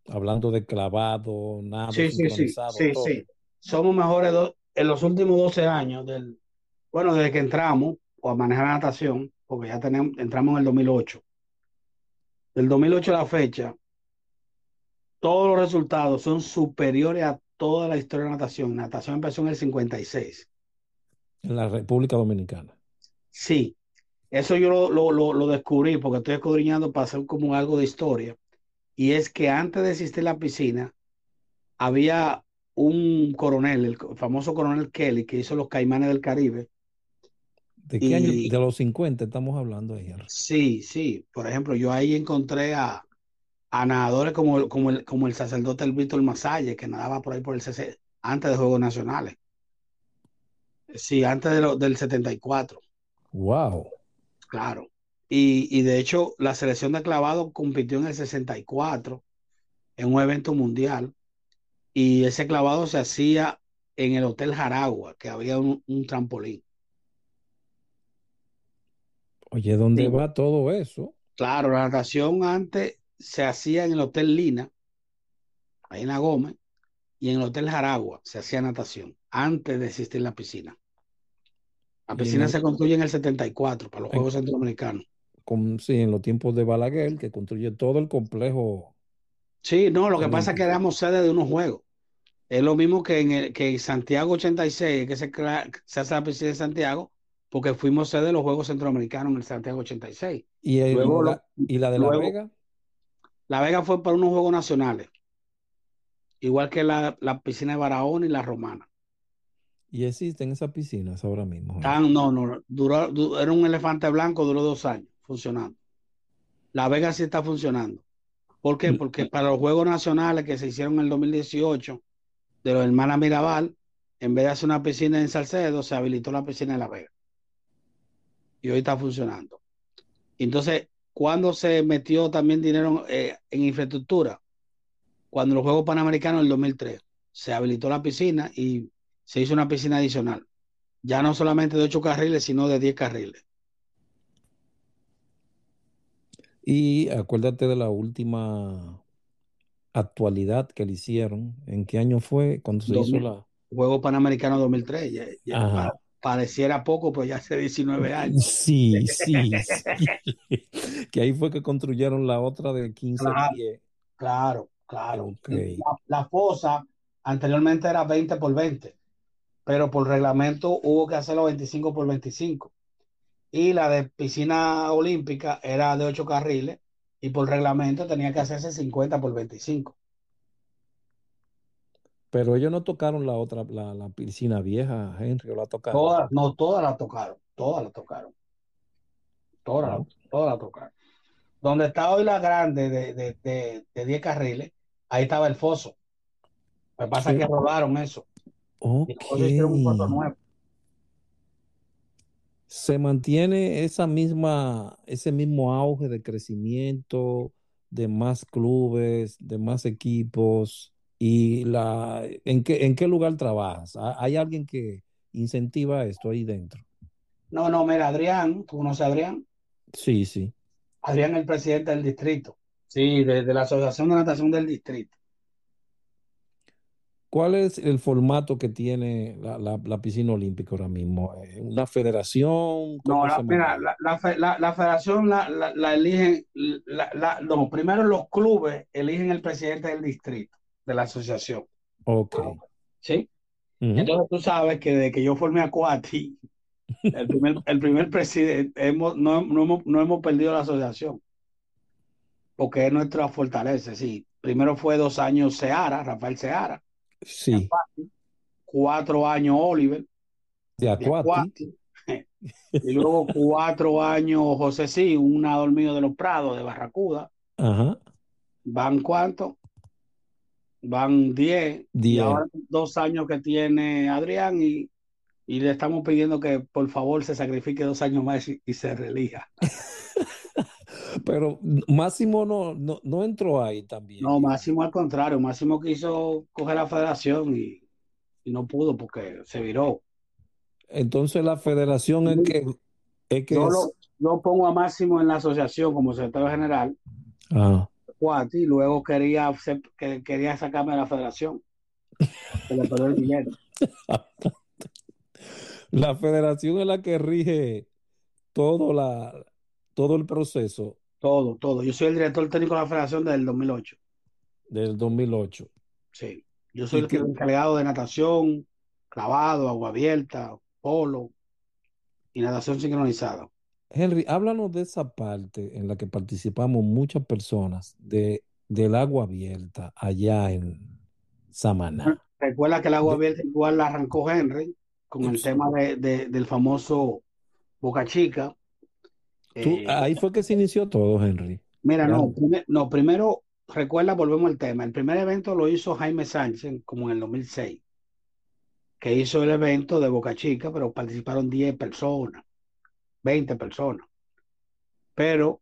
Hablando de clavado, nada. Sí, sí, sí, sí, sí. Somos mejores en los últimos 12 años del, bueno, desde que entramos o a manejar natación, porque ya tenemos, entramos en el 2008 del 2008 a la fecha, todos los resultados son superiores a toda la historia de natación. Natación empezó en el 56. En la República Dominicana. Sí, eso yo lo, descubrí porque estoy escudriñando para hacer como algo de historia. Y es que antes de existir la piscina, había un coronel, el famoso coronel Kelly, que hizo los Caimanes del Caribe, ¿De qué año? De los 50 estamos hablando ahí. Sí, sí. Por ejemplo, yo ahí encontré a, nadadores como, como, el, como el sacerdote el Víctor Masalle, que nadaba por ahí por el CC, antes de Juegos Nacionales. Sí, antes de del 74. Wow. Claro. Y, y, de hecho, la selección de clavado compitió en el 64 en un evento mundial. Y ese clavado se hacía en el Hotel Jaragua, que había un trampolín. Oye, ¿dónde va todo eso? Claro, la natación antes se hacía en el Hotel Lina, ahí en la Gómez, y en el Hotel Jaragua se hacía natación, antes de existir la piscina. La piscina se construye en el 74 para los Juegos Centroamericanos. sí, en los tiempos de Balaguer, que construye todo el complejo. Sí, no, lo que pasa es que éramos sede de unos Juegos. Es lo mismo que en, el, que Santiago 86, que se, se hace la piscina de Santiago, porque fuimos sede de los Juegos Centroamericanos en el Santiago 86. ¿Y, la, ¿y la de La Vega? La Vega fue para unos Juegos Nacionales, igual que la, piscina de Barahona y la Romana. ¿Y existen esas piscinas ahora mismo? no, no, duró, era un elefante blanco, duró dos años funcionando. La Vega sí está funcionando. ¿Por qué? Porque para los Juegos Nacionales que se hicieron en el 2018 de los hermanas Mirabal, en vez de hacer una piscina en Salcedo, se habilitó la piscina en La Vega. Y hoy está funcionando. Entonces, cuando se metió también dinero eh, en infraestructura? Cuando los Juegos Panamericanos en el 2003 se habilitó la piscina y se hizo una piscina adicional. Ya no solamente de ocho carriles, sino de 10 carriles. Y acuérdate de la última actualidad que le hicieron. ¿En qué año fue cuando se hizo la... Juego Panamericano 2003. pareciera poco, pero ya hace 19 años. Sí, sí, que ahí fue que construyeron la otra de 15 claro, pies. Claro, claro. La, fosa anteriormente era 20 por 20, pero por reglamento hubo que hacerlo 25 por 25. Y la de piscina olímpica era de 8 carriles y por reglamento tenía que hacerse 50 por 25. Pero ellos no tocaron la otra, la, piscina vieja, Henry, o la tocaron. Todas, no, todas la tocaron, todas la tocaron. Todas, todas la tocaron. Donde está hoy la grande de, de, de, 10 carriles, ahí estaba el foso. Que pasa que rodaron eso. Okay. un foso nuevo se mantiene esa misma, ese mismo auge de crecimiento, de más clubes, de más equipos. ¿Y la, en, qué, en qué lugar trabajas? ¿Hay alguien que incentiva esto ahí dentro? No, no, mira, Adrián, ¿tú conoces a Adrián? Sí, sí. Adrián es el presidente del distrito. Sí, de la Asociación de Natación del Distrito. ¿Cuál es el formato que tiene la, piscina olímpica ahora mismo? Eh, ¿Una federación? No, mira, la, federación la, eligen, no, primero los clubes eligen el presidente del distrito, de la asociación. Ok. ¿Sí? Entonces tú sabes que desde que yo formé a Cuati, el primer, el primer presidente, hemos, no, hemos, no hemos perdido la asociación, porque es nuestra fortaleza, sí. Primero fue dos años Seara, Rafael Seara Sí. Cuatro años Oliver. De Acuati. y luego cuatro años José Sí, una dormido de los Prados de Barracuda. Ajá. ¿Van cuánto? Van diez. Y ahora dos años que tiene Adrián y, y, le estamos pidiendo que por favor se sacrifique dos años más y, se relija. Pero Máximo no, no, entró ahí también. No, Máximo al contrario, Máximo quiso coger la federación y, no pudo porque se viró. Entonces la federación es que... Es que yo, Lo, pongo a Máximo en la asociación como secretario general. Ah. y luego quería, que, quería sacarme de la federación. la federación es la que rige todo, la, todo el proceso todo, todo. Yo soy el director técnico de la federación desde el 2008. Del 2008. Sí. Yo soy el que... encargado de natación, clavado, agua abierta, polo y natación sincronizada. Henry, háblanos de esa parte en la que participamos muchas personas de, del agua abierta allá en Samaná. Recuerda que el agua abierta igual la arrancó Henry con el tema de, del famoso Boca Chica, eh, ahí fue que se inició todo, Henry. Mira, no, no, primero, recuerda, volvemos al tema. El primer evento lo hizo Jaime Sánchez, como en el 2006, que hizo el evento de Boca Chica, pero participaron 10 personas, 20 personas. Pero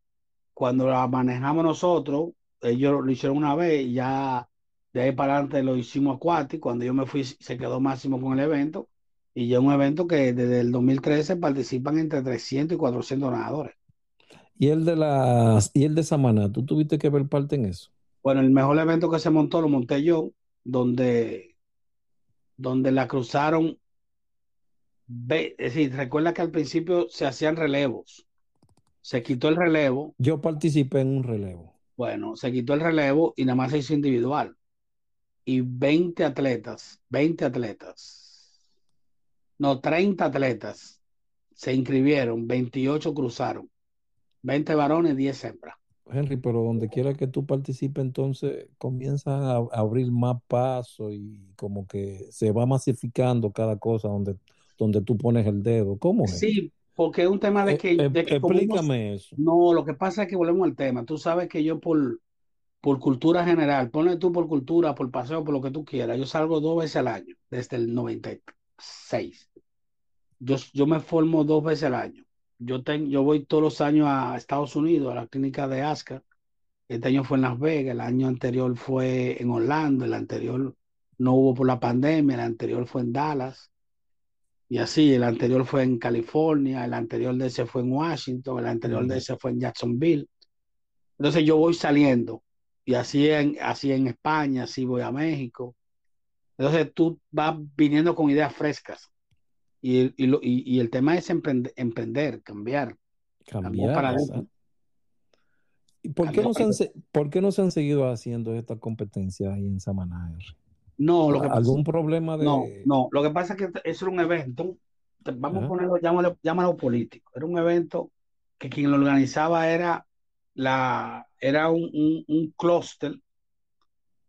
cuando la manejamos nosotros, ellos lo hicieron una vez y ya de ahí para adelante lo hicimos acuático. Cuando yo me fui, se quedó máximo con el evento. Y ya un evento que desde el 2013 participan entre 300 y 400 nadadores. Y el de las y el de Samaná, ¿tú tuviste que ver parte en eso? Bueno, el mejor evento que se montó lo monté yo, donde, donde la cruzaron. Es decir, recuerda que al principio se hacían relevos. Se quitó el relevo. Yo participé en un relevo. Bueno, se quitó el relevo y nada más se hizo individual. Y 20 atletas, 20 atletas, no, 30 atletas se inscribieron, 28 cruzaron. 20 varones, 10 hembras. Henry, pero donde quiera que tú participes, entonces comienzan a, abrir más pasos y como que se va masificando cada cosa donde, donde tú pones el dedo. ¿Cómo es? Sí, porque es un tema de eh, que... Eh, explícame eso. No, lo que pasa es que volvemos al tema. Tú sabes que yo por, por cultura general, ponle tú por cultura, por paseo, por lo que tú quieras. Yo salgo dos veces al año, desde el 96. Yo, yo me formo dos veces al año. Yo, tengo, yo voy todos los años a Estados Unidos, a la clínica de ASCA. Este año fue en Las Vegas, el año anterior fue en Orlando, el anterior no hubo por la pandemia, el anterior fue en Dallas. Y así, el anterior fue en California, el anterior de ese fue en Washington, el anterior de ese fue en Jacksonville. Entonces yo voy saliendo y así en, así en España, así voy a México. Entonces tú vas viniendo con ideas frescas. Y, y, el tema es emprender, emprender cambiar. Cambiar. ¿Y por qué, no se han, por qué no se han seguido haciendo estas competencias ahí en Samaná? No, lo que ¿Algún problema de.? No, no, lo que pasa es que eso era un evento, vamos a ponerlo, llámalo, llámalo político. Era un evento que quien lo organizaba era la era un, un, un clúster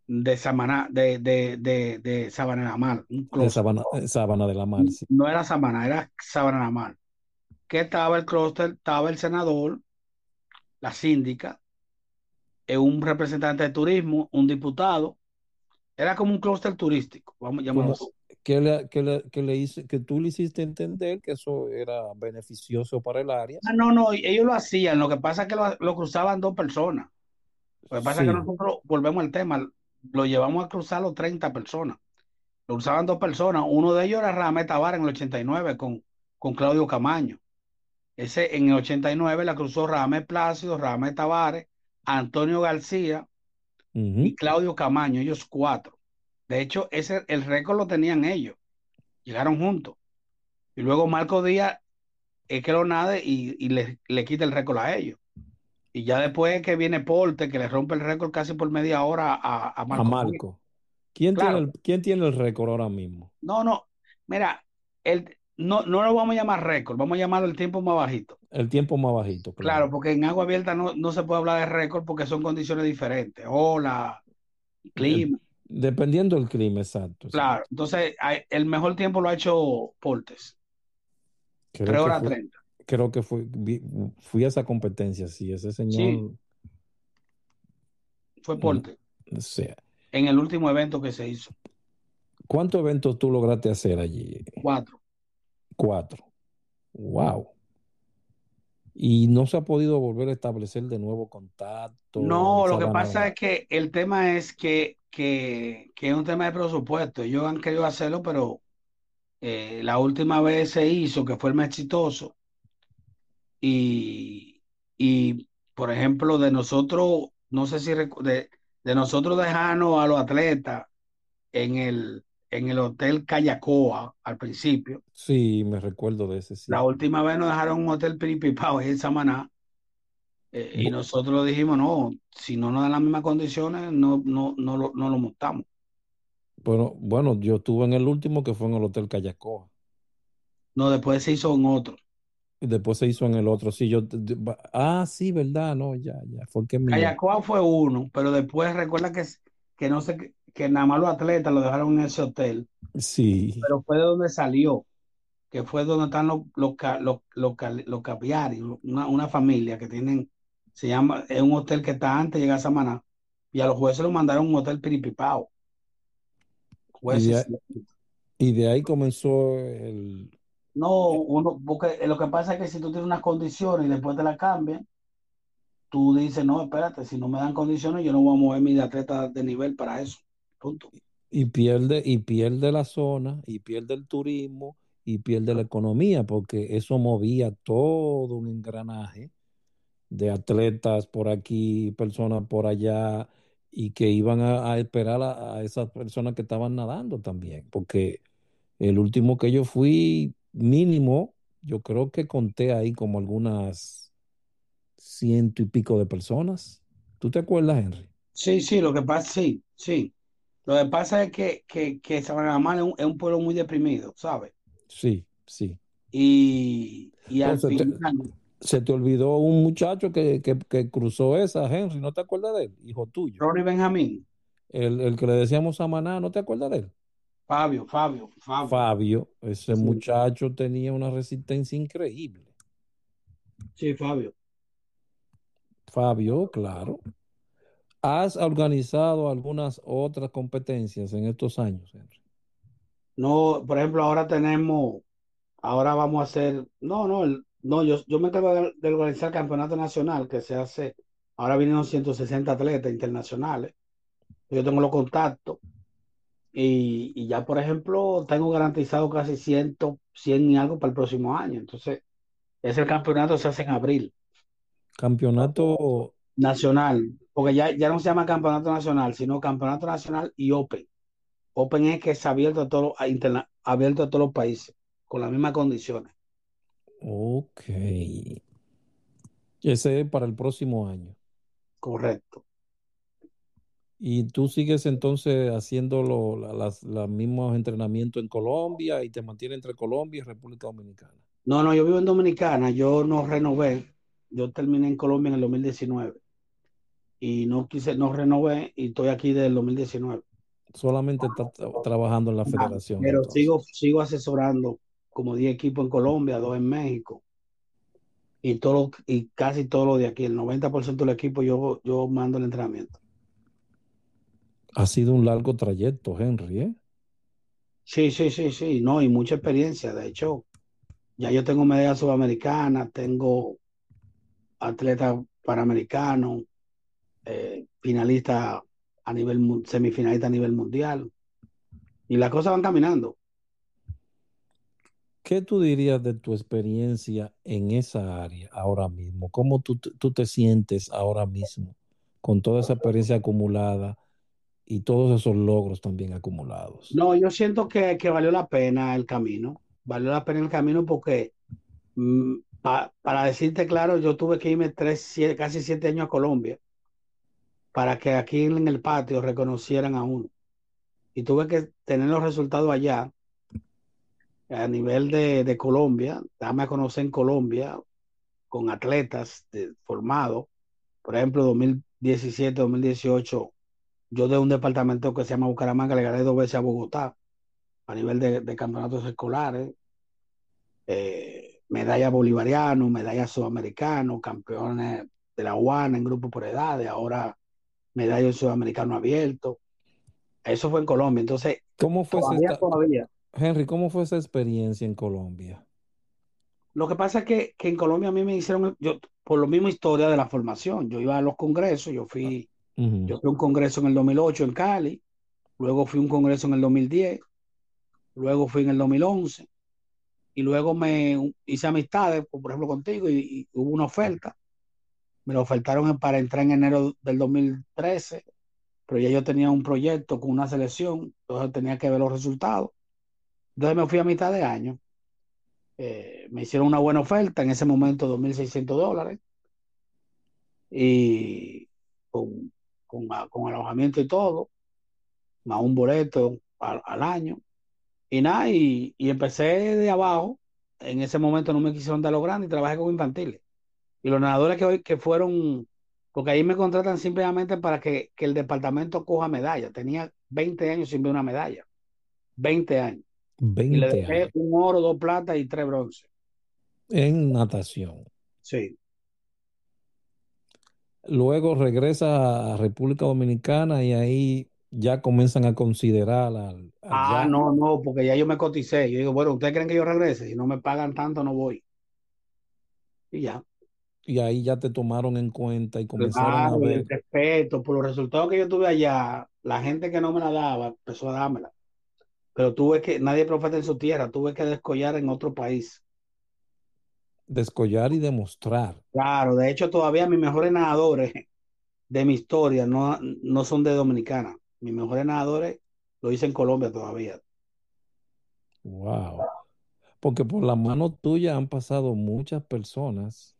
de Sabana de, de, de, de Sabana de la Mar. Un de Sabana, Sabana, de la Mar, sí. No era Sabana, era Sabana de la Mar. Que estaba el clúster, estaba el senador, la síndica, eh, un representante de turismo, un diputado. Era como un clúster turístico, vamos a llamarlo así. Que, le, que, le, que, le hice, que tú le hiciste entender que eso era beneficioso para el área. Ah, no, no, ellos lo hacían. Lo que pasa es que lo, lo cruzaban dos personas. Lo que pasa sí. es que nosotros volvemos al tema, lo llevamos a cruzar los 30 personas. Lo cruzaban dos personas. Uno de ellos era Ramé Tabar en el 89 con, con Claudio Camaño. Ese en el 89 la cruzó Ramé Plácido, Ramé Tavares, Antonio García uh -huh. y Claudio Camaño, ellos cuatro. De hecho, ese, el récord lo tenían ellos. Llegaron juntos. Y luego Marco Díaz es que lo nade y, y le, le, quita el récord a ellos. Y ya después que viene Porte, que le rompe el récord casi por media hora a, a Marco. A Marco. ¿Quién, claro. tiene el, ¿Quién tiene el récord ahora mismo? No, no. Mira, el, no, no lo vamos a llamar récord, vamos a llamarlo el tiempo más bajito. El tiempo más bajito, claro. Claro, porque en agua abierta no, no se puede hablar de récord porque son condiciones diferentes. Ola, clima. El, Dependiendo del clima, exacto. Claro, entonces el mejor tiempo lo ha hecho Portes. Creo 3 horas 30. Creo que fui, fui a esa competencia, sí, ese señor. Sí. Fue Portes. O sea. En el último evento que se hizo. ¿Cuántos eventos tú lograste hacer allí? Cuatro. Cuatro. Wow. Y no se ha podido volver a establecer de nuevo contacto. No, lo que pasa es que el tema es que que, que, es un tema de presupuesto. Ellos han querido hacerlo, pero eh, la última vez se hizo, que fue el más exitoso. Y, y, por ejemplo, de nosotros, no sé si de, de nosotros dejarnos a los atletas en el, en el Hotel Callacoa al principio. Sí, me recuerdo de ese. Sí. La última vez nos dejaron un hotel Piripipao en Samaná. Eh, y nosotros dijimos, no, si no nos dan las mismas condiciones, no, no, no, lo, no lo montamos. Bueno, bueno, yo estuve en el último que fue en el Hotel Callacoa. No, después se hizo en otro. Y después se hizo en el otro. Sí, yo, ah, sí, verdad, no, ya, ya. Fue que Callacoa fue uno, pero después recuerda que, que no sé, que nada más los atletas lo dejaron en ese hotel. Sí. Pero fue de donde salió, que fue donde están los, los, los, los, los capiaris, una, una familia que tienen se llama, es un hotel que está antes de llegar a Samaná, y a los jueces lo mandaron a un hotel piripipao. Jueces. Y de, y de ahí comenzó el... No, uno, porque lo que pasa es que si tú tienes unas condiciones y después te las cambian, tú dices, no, espérate, si no me dan condiciones, yo no voy a mover mi atleta de nivel para eso. Punto. Y pierde, y pierde la zona, y pierde el turismo, y pierde la economía, porque eso movía todo un engranaje de atletas por aquí, personas por allá, y que iban a, a esperar a, a, esas personas que estaban nadando también, porque el último que yo fui mínimo, yo creo que conté ahí como algunas ciento y pico de personas. ¿Tú te acuerdas, Henry? Sí, sí, lo que pasa, sí, sí. Lo que pasa es que, que, que Sabanamán es un, es un pueblo muy deprimido, ¿sabes? Sí, sí. Y, y al Entonces, final... te se te olvidó un muchacho que, que, que, cruzó esa, Henry, ¿no te acuerdas de él? Hijo tuyo. Ronnie Benjamín. El, el que le decíamos a Maná, ¿no te acuerdas de él? Fabio, Fabio, Fabio. Fabio, ese sí. muchacho tenía una resistencia increíble. Sí, Fabio. Fabio, claro. ¿Has organizado algunas otras competencias en estos años, Henry? No, por ejemplo, ahora tenemos, ahora vamos a hacer, no, no, no, yo, yo me encargo de, de organizar el campeonato nacional que se hace, ahora vienen 160 atletas internacionales, yo tengo los contactos y, y ya, por ejemplo, tengo garantizado casi 100, 100 y algo para el próximo año, entonces, ese campeonato se hace en abril. Campeonato Nacional, porque ya, ya no se llama campeonato nacional, sino campeonato nacional y Open. Open es que es abierto a, todo, a interna- abierto a todos los países, con las mismas condiciones. Ok. Ese es para el próximo año. Correcto. Y tú sigues entonces haciendo la- los mismos entrenamientos en Colombia y te mantienes entre Colombia y República Dominicana. No, no, yo vivo en Dominicana, yo no renové, yo terminé en Colombia en el 2019 y no quise, no renové y estoy aquí desde el 2019. Solamente estás tra- trabajando en la federación. Pero entonces. sigo, sigo asesorando como 10 equipos en Colombia, 2 en México y todo, y casi todo lo de aquí, el 90% del equipo yo, yo mando el entrenamiento. Ha sido un largo trayecto, Henry, ¿eh? Sí, sí, sí, sí, no, y mucha experiencia. De hecho, ya yo tengo medalla sudamericana, tengo atleta panamericano, eh, finalista a nivel, semifinalista a nivel mundial. Y las cosas van caminando. ¿Qué tú dirías de tu experiencia en esa área ahora mismo? ¿Cómo tú, tú te sientes ahora mismo con toda esa experiencia acumulada y todos esos logros también acumulados? No, yo siento que, que valió la pena el camino. Valió la pena el camino porque, mm, pa- para decirte claro, yo tuve que irme tres, siete- casi siete años a Colombia para que aquí en el patio reconocieran a uno. Y tuve que tener los resultados allá a nivel de, de Colombia, dame a conocer en Colombia con atletas formados. Por ejemplo, 2017, 2018, yo de un departamento que se llama Bucaramanga le gané dos veces a Bogotá a nivel de, de campeonatos escolares, eh, medalla bolivariano, medalla sudamericano, campeones de la UANA en grupo por edades, ahora medalla sudamericano abierto. Eso fue en Colombia. Entonces, ¿Cómo fue esa todavía, esta- todavía. Henry, cómo fue esa experiencia en Colombia? Lo que pasa es que, que en Colombia a mí me hicieron, yo, por lo mismo historia de la formación, yo iba a los congresos, yo fui, Yo fui a un congreso en el 2008 en Cali, luego fui a un congreso en el 2010, luego fui en el 2011, y luego me hice amistades, por ejemplo, contigo, y, y hubo una oferta. Me lo ofertaron para entrar en enero del 2013, pero ya yo tenía un proyecto con una selección, entonces tenía que ver los resultados. Entonces me fui a mitad de año. Eh, me hicieron una buena oferta, en ese momento 2.600 dólares, y con, con, con alojamiento y todo, más un boleto al, al año. Y nada, y, y empecé de abajo. En ese momento no me quisieron dar lo grande y trabajé con infantiles. Y los nadadores que hoy que fueron, porque ahí me contratan simplemente para que, que el departamento coja medalla. Tenía 20 años sin ver una medalla. 20 años. Y le 20 dejé años un oro, dos plata y tres bronce. en natación. Sí. Luego regresa a República Dominicana y ahí ya comienzan a considerar al, Ah, allá. no, no, porque ya yo me coticé. Yo digo, bueno, ¿ustedes creen que yo regrese? Si no me pagan tanto, no voy. Y ya. Y ahí ya te tomaron en cuenta y comenzaron a y el ver. respeto por los resultados que yo tuve allá, la gente que no me la daba empezó a dármela. Pero tuve que, nadie profeta en su tierra, tuve que descollar en otro país. Descollar y demostrar. Claro, de hecho todavía mis mejores nadadores de mi historia no, no son de Dominicana. Mis mejores nadadores lo hice en Colombia todavía. Wow. Porque por la mano tuya han pasado muchas personas.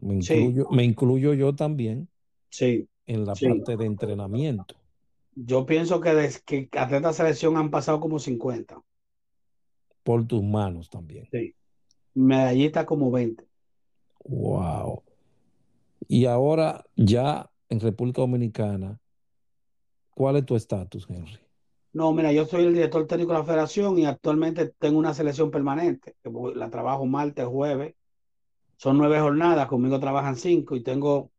Me Sí, incluyo, me incluyo yo también sí, en la sí. parte de entrenamiento. Yo pienso que desde que de selección han pasado como 50. Por tus manos también. Sí. Medallistas como 20. Wow. Y ahora ya en República Dominicana, ¿cuál es tu estatus, Henry? No, mira, yo soy el director técnico de la federación y actualmente tengo una selección permanente, que la trabajo martes, jueves. Son nueve jornadas, conmigo trabajan cinco y tengo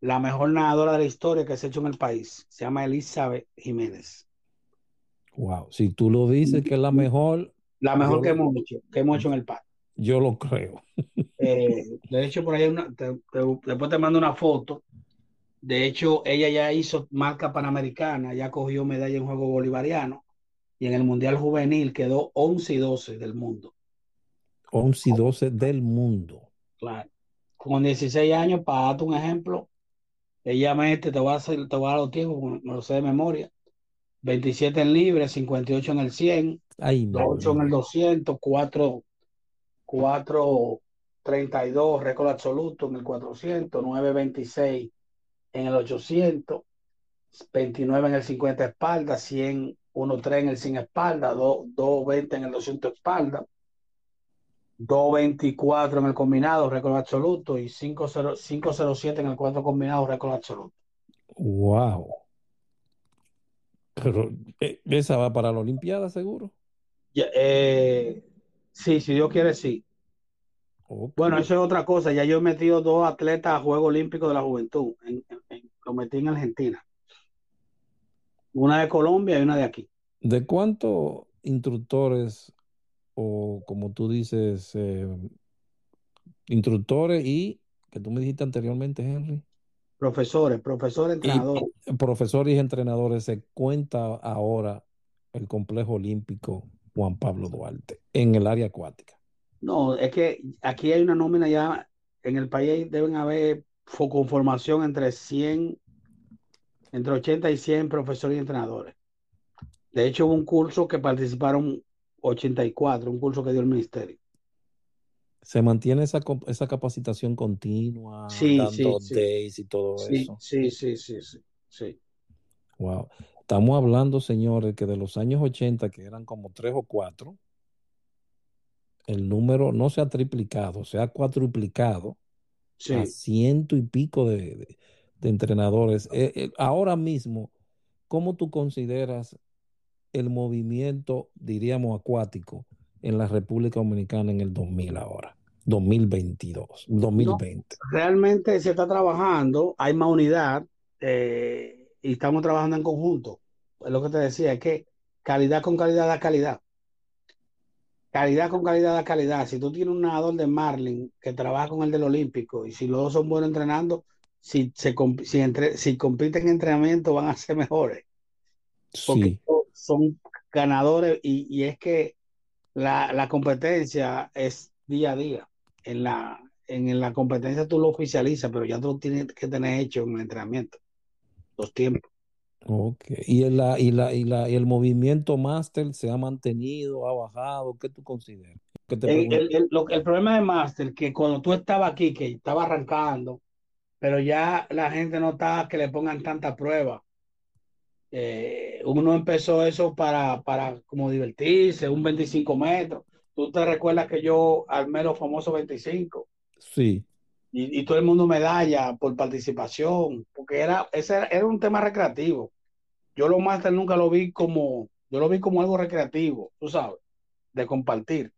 la mejor nadadora de la historia que se ha hecho en el país. Se llama Elizabeth Jiménez. Wow, si tú lo dices que es la mejor. La mejor que hemos hecho, que hemos hecho en el país. Yo lo creo. Eh, de hecho, por ahí después te mando una foto. De hecho, ella ya hizo marca panamericana, ya cogió medalla en juego bolivariano y en el Mundial Juvenil quedó 11 y 12 del mundo. 11 y 12 del mundo. Claro. Con 16 años, para darte un ejemplo, ella mete, te voy a, hacer, te voy a dar los tiempos, me lo sé de memoria. 27 en libre, 58 en el 100, 8 en el 200, 4, 4, 32 récord absoluto en el 400, 9, 26 en el 800, 29 en el 50 espalda, 100, 1-3 en el 100 espalda, 2-20 en el 200 espalda, 2.24 en el combinado, récord absoluto, y 5.07 en el 4 combinado, récord absoluto. Wow. Pero eh, esa va para la Olimpiada, seguro. Eh, sí, si Dios quiere, sí. Bueno, eso es otra cosa. Ya yo he metido dos atletas a Juegos Olímpicos de la Juventud. lo metí en Argentina. Una de Colombia y una de aquí. ¿De cuántos instructores o como tú dices, eh, instructores y, que tú me dijiste anteriormente, Henry? Profesores, profesores, entrenadores. profesores y entrenadores, se cuenta ahora el complejo olímpico Juan Pablo Duarte en el área acuática. No, es que aquí hay una nómina ya, en el país deben haber conformación entre 100, entre 80 y 100 profesores y entrenadores. De hecho, hubo un curso que participaron 84, un curso que dio el ministerio. ¿Se mantiene esa, esa capacitación continua, sí, dando sí, days y todo eso? Sí, sí, sí, sí, Wow. Estamos hablando, señores, que de los años 80, que eran como tres o cuatro, el número no se ha triplicado, se ha cuatruplicado a ciento y pico de, entrenadores. Eh, eh, ahora mismo, ¿cómo tú consideras el movimiento, diríamos, acuático en la República Dominicana en el 2000 ahora? 2022, 2020. realmente se está trabajando, hay más unidad eh, y estamos trabajando en conjunto. Es lo que te decía, es que calidad con calidad da calidad calidad con calidad da calidad. Si tú tienes un nadador de Marlin que trabaja con el del Olímpico y si los dos son buenos entrenando, si, se, si, entre, si compiten en entrenamiento van a ser mejores. Porque son ganadores y, es que la, competencia es día a día. En la, en la competencia tú lo oficializas, pero ya tú tienes que tener hecho en el entrenamiento los tiempos. Ok. ¿Y, el, la, y, la, y, la, y el movimiento máster se ha mantenido, ha bajado? ¿Qué tú consideras? el, el, el, problema de máster, que cuando tú estabas aquí, que estaba arrancando, pero ya la gente no estaba que le pongan tanta prueba. Eh, uno empezó eso para, para como divertirse, un 25 metros. Tú te recuerdas que yo armé los famosos 25. Sí. Y, todo el mundo medalla por participación, porque era, ese era, un tema recreativo. Yo los máster nunca lo vi como, yo lo vi como algo recreativo, tú sabes, de compartir.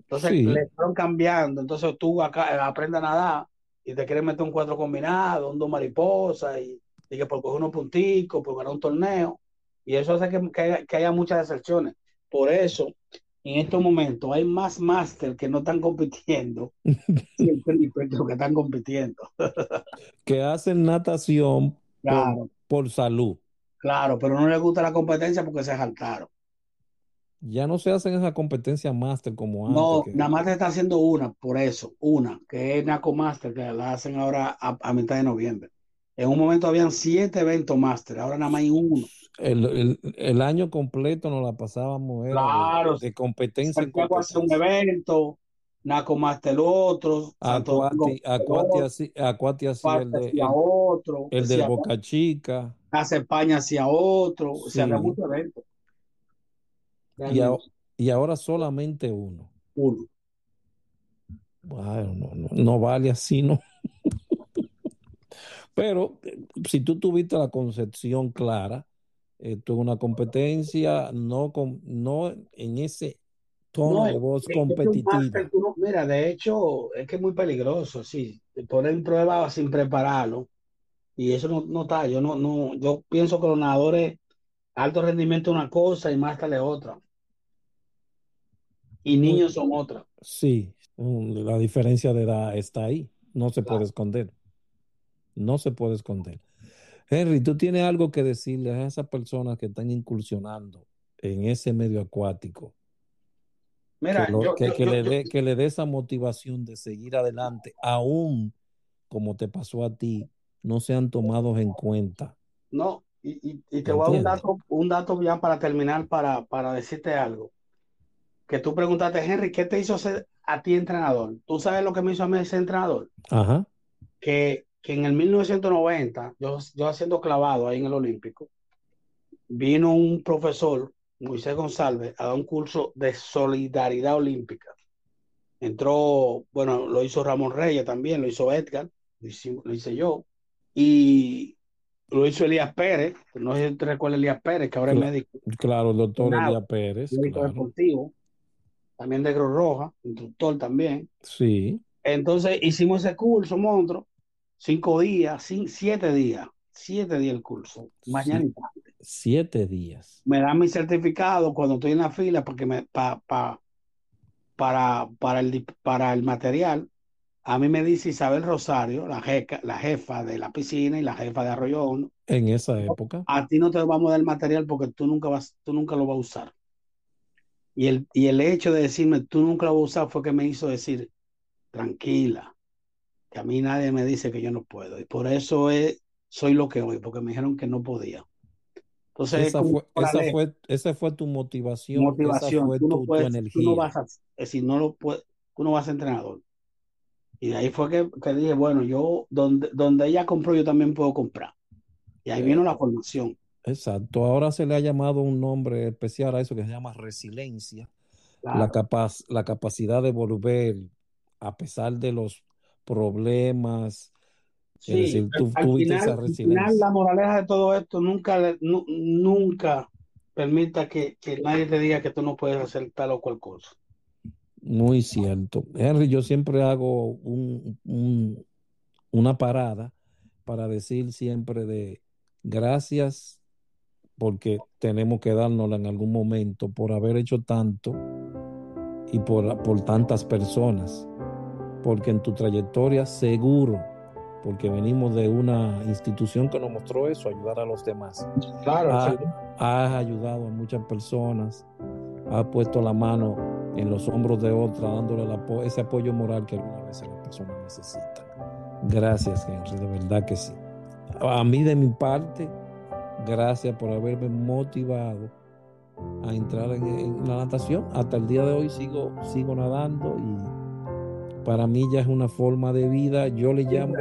Entonces le fueron cambiando, entonces tú acá aprendes a nadar y te quieres meter un cuatro combinado, un dos mariposas y, y que por coger unos punticos, por ganar un torneo, y eso hace que, que, que haya muchas deserciones. Por eso en estos momentos hay más máster que no están compitiendo que están compitiendo. que hacen natación por, salud. Claro, pero no les gusta la competencia porque se saltaron. Ya no se hacen esa competencia máster como antes. No, nada más te está haciendo una, por eso, una, que es Naco Master, que la hacen ahora a, mitad de noviembre. En un momento habían siete eventos máster, ahora nada más hay uno el, año completo nos la pasábamos claro, de, competencia en competencia. un evento, Naco el otro, Acuati, Acuati, hacía el de, otro, el de Boca Chica. Hace España hacia otro, se había muchos eventos. Y, y, ahora solamente uno. Uno. Bueno, no, no vale así, ¿no? Pero eh, si tú tuviste la concepción clara, esto es una competencia, no, con, no en ese tono de voz competitiva. mira, de hecho, es que es muy peligroso, sí. Te ponen prueba sin prepararlo. Y eso no, no está. Yo no, no, yo pienso que los nadadores, alto rendimiento es una cosa y más tarde otra. Y niños son otra. Sí, la diferencia de edad está ahí. No se puede esconder. No se puede esconder. Henry, tú tienes algo que decirle a esas personas que están incursionando en ese medio acuático. Mira, que, que, le dé, que le dé esa motivación de seguir adelante, aún como te pasó a ti, no sean tomados en cuenta. No, y, te voy a dar un dato, un dato ya para terminar, para, para decirte algo. Que tú preguntaste, Henry, ¿qué te hizo ser a ti entrenador? ¿Tú sabes lo que me hizo a mí ese entrenador? Ajá. Que que en el 1990, yo, yo haciendo clavado ahí en el Olímpico, vino un profesor, Moisés González, a dar un curso de solidaridad olímpica. Entró, bueno, lo hizo Ramón Reyes también, lo hizo Edgar, lo hice, yo, y lo hizo Elías Pérez, no sé si te recuerdas Elías Pérez, que ahora es médico. Claro, el doctor Elías Pérez. Médico deportivo, también de Cruz Roja, instructor también. Sí. Entonces hicimos ese curso, monstruo, cinco días, siete días, siete días el curso, mañana y tarde. Siete días. Me dan mi certificado cuando estoy en la fila porque me, pa, pa, para, para, el, para el material. A mí me dice Isabel Rosario, la, jeca, la jefa de la piscina y la jefa de Arroyo En esa época. A ti no te vamos a dar el material porque tú nunca, vas, tú nunca lo vas a usar. Y el, y el hecho de decirme tú nunca lo vas a usar fue que me hizo decir, tranquila, a mí nadie me dice que yo no puedo. Y por eso es, soy lo que hoy, porque me dijeron que no podía. Entonces, esa fue, esa fue, tu motivación. Motivación. tú no puedes, Tú no vas a, es decir, no lo puedes, tú no vas a entrenador. Y de ahí fue que, que, dije, bueno, yo, donde, donde ella compró, yo también puedo comprar. Y ahí vino la formación. Exacto. Ahora se le ha llamado un nombre especial a eso que se llama resiliencia. La, capaz, la capacidad de volver, a pesar de los problemas. Sí, al, final, la moraleja de todo esto nunca, nunca permita que, nadie te diga que tú no puedes hacer tal o cual cosa. Muy cierto. Henry, yo siempre hago un, una parada para decir siempre de gracias porque tenemos que dárnosla en algún momento por haber hecho tanto y por, por tantas personas porque en tu trayectoria seguro, porque venimos de una institución que nos mostró eso, ayudar a los demás. Claro, has, ayudado a muchas personas, has puesto la mano en los hombros de otra, dándole ese apoyo moral que algunas veces las personas necesitan. Gracias, Henry, de verdad que sí. A mí de mi parte, gracias por haberme motivado a entrar en, en la natación. Hasta el día de hoy sigo, sigo nadando y para mí ya es una forma de vida, yo le llamo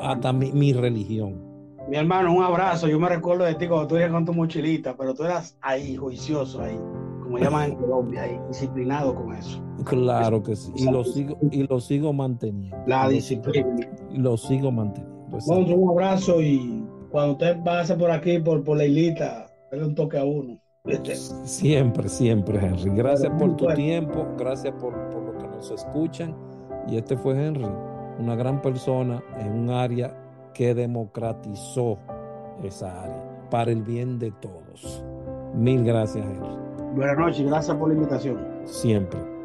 hasta mi, religión. Mi hermano, un abrazo. Yo me recuerdo de ti cuando tú eras con tu mochilita, pero tú eras ahí, juicioso ahí, como llaman en Colombia, ahí, disciplinado con eso. Claro que sí. Y lo sigo, y lo sigo manteniendo. La disciplina. Y lo sigo manteniendo. Bueno, un abrazo y cuando usted pase por aquí, por, por la islita, dale un toque a uno. Siempre, siempre, Henry. Gracias por tu tiempo, gracias por, por lo que nos escuchan y este fue Henry, una gran persona en un área que democratizó esa área para el bien de todos. Mil gracias, Henry. Buenas noches, gracias por la invitación. Siempre.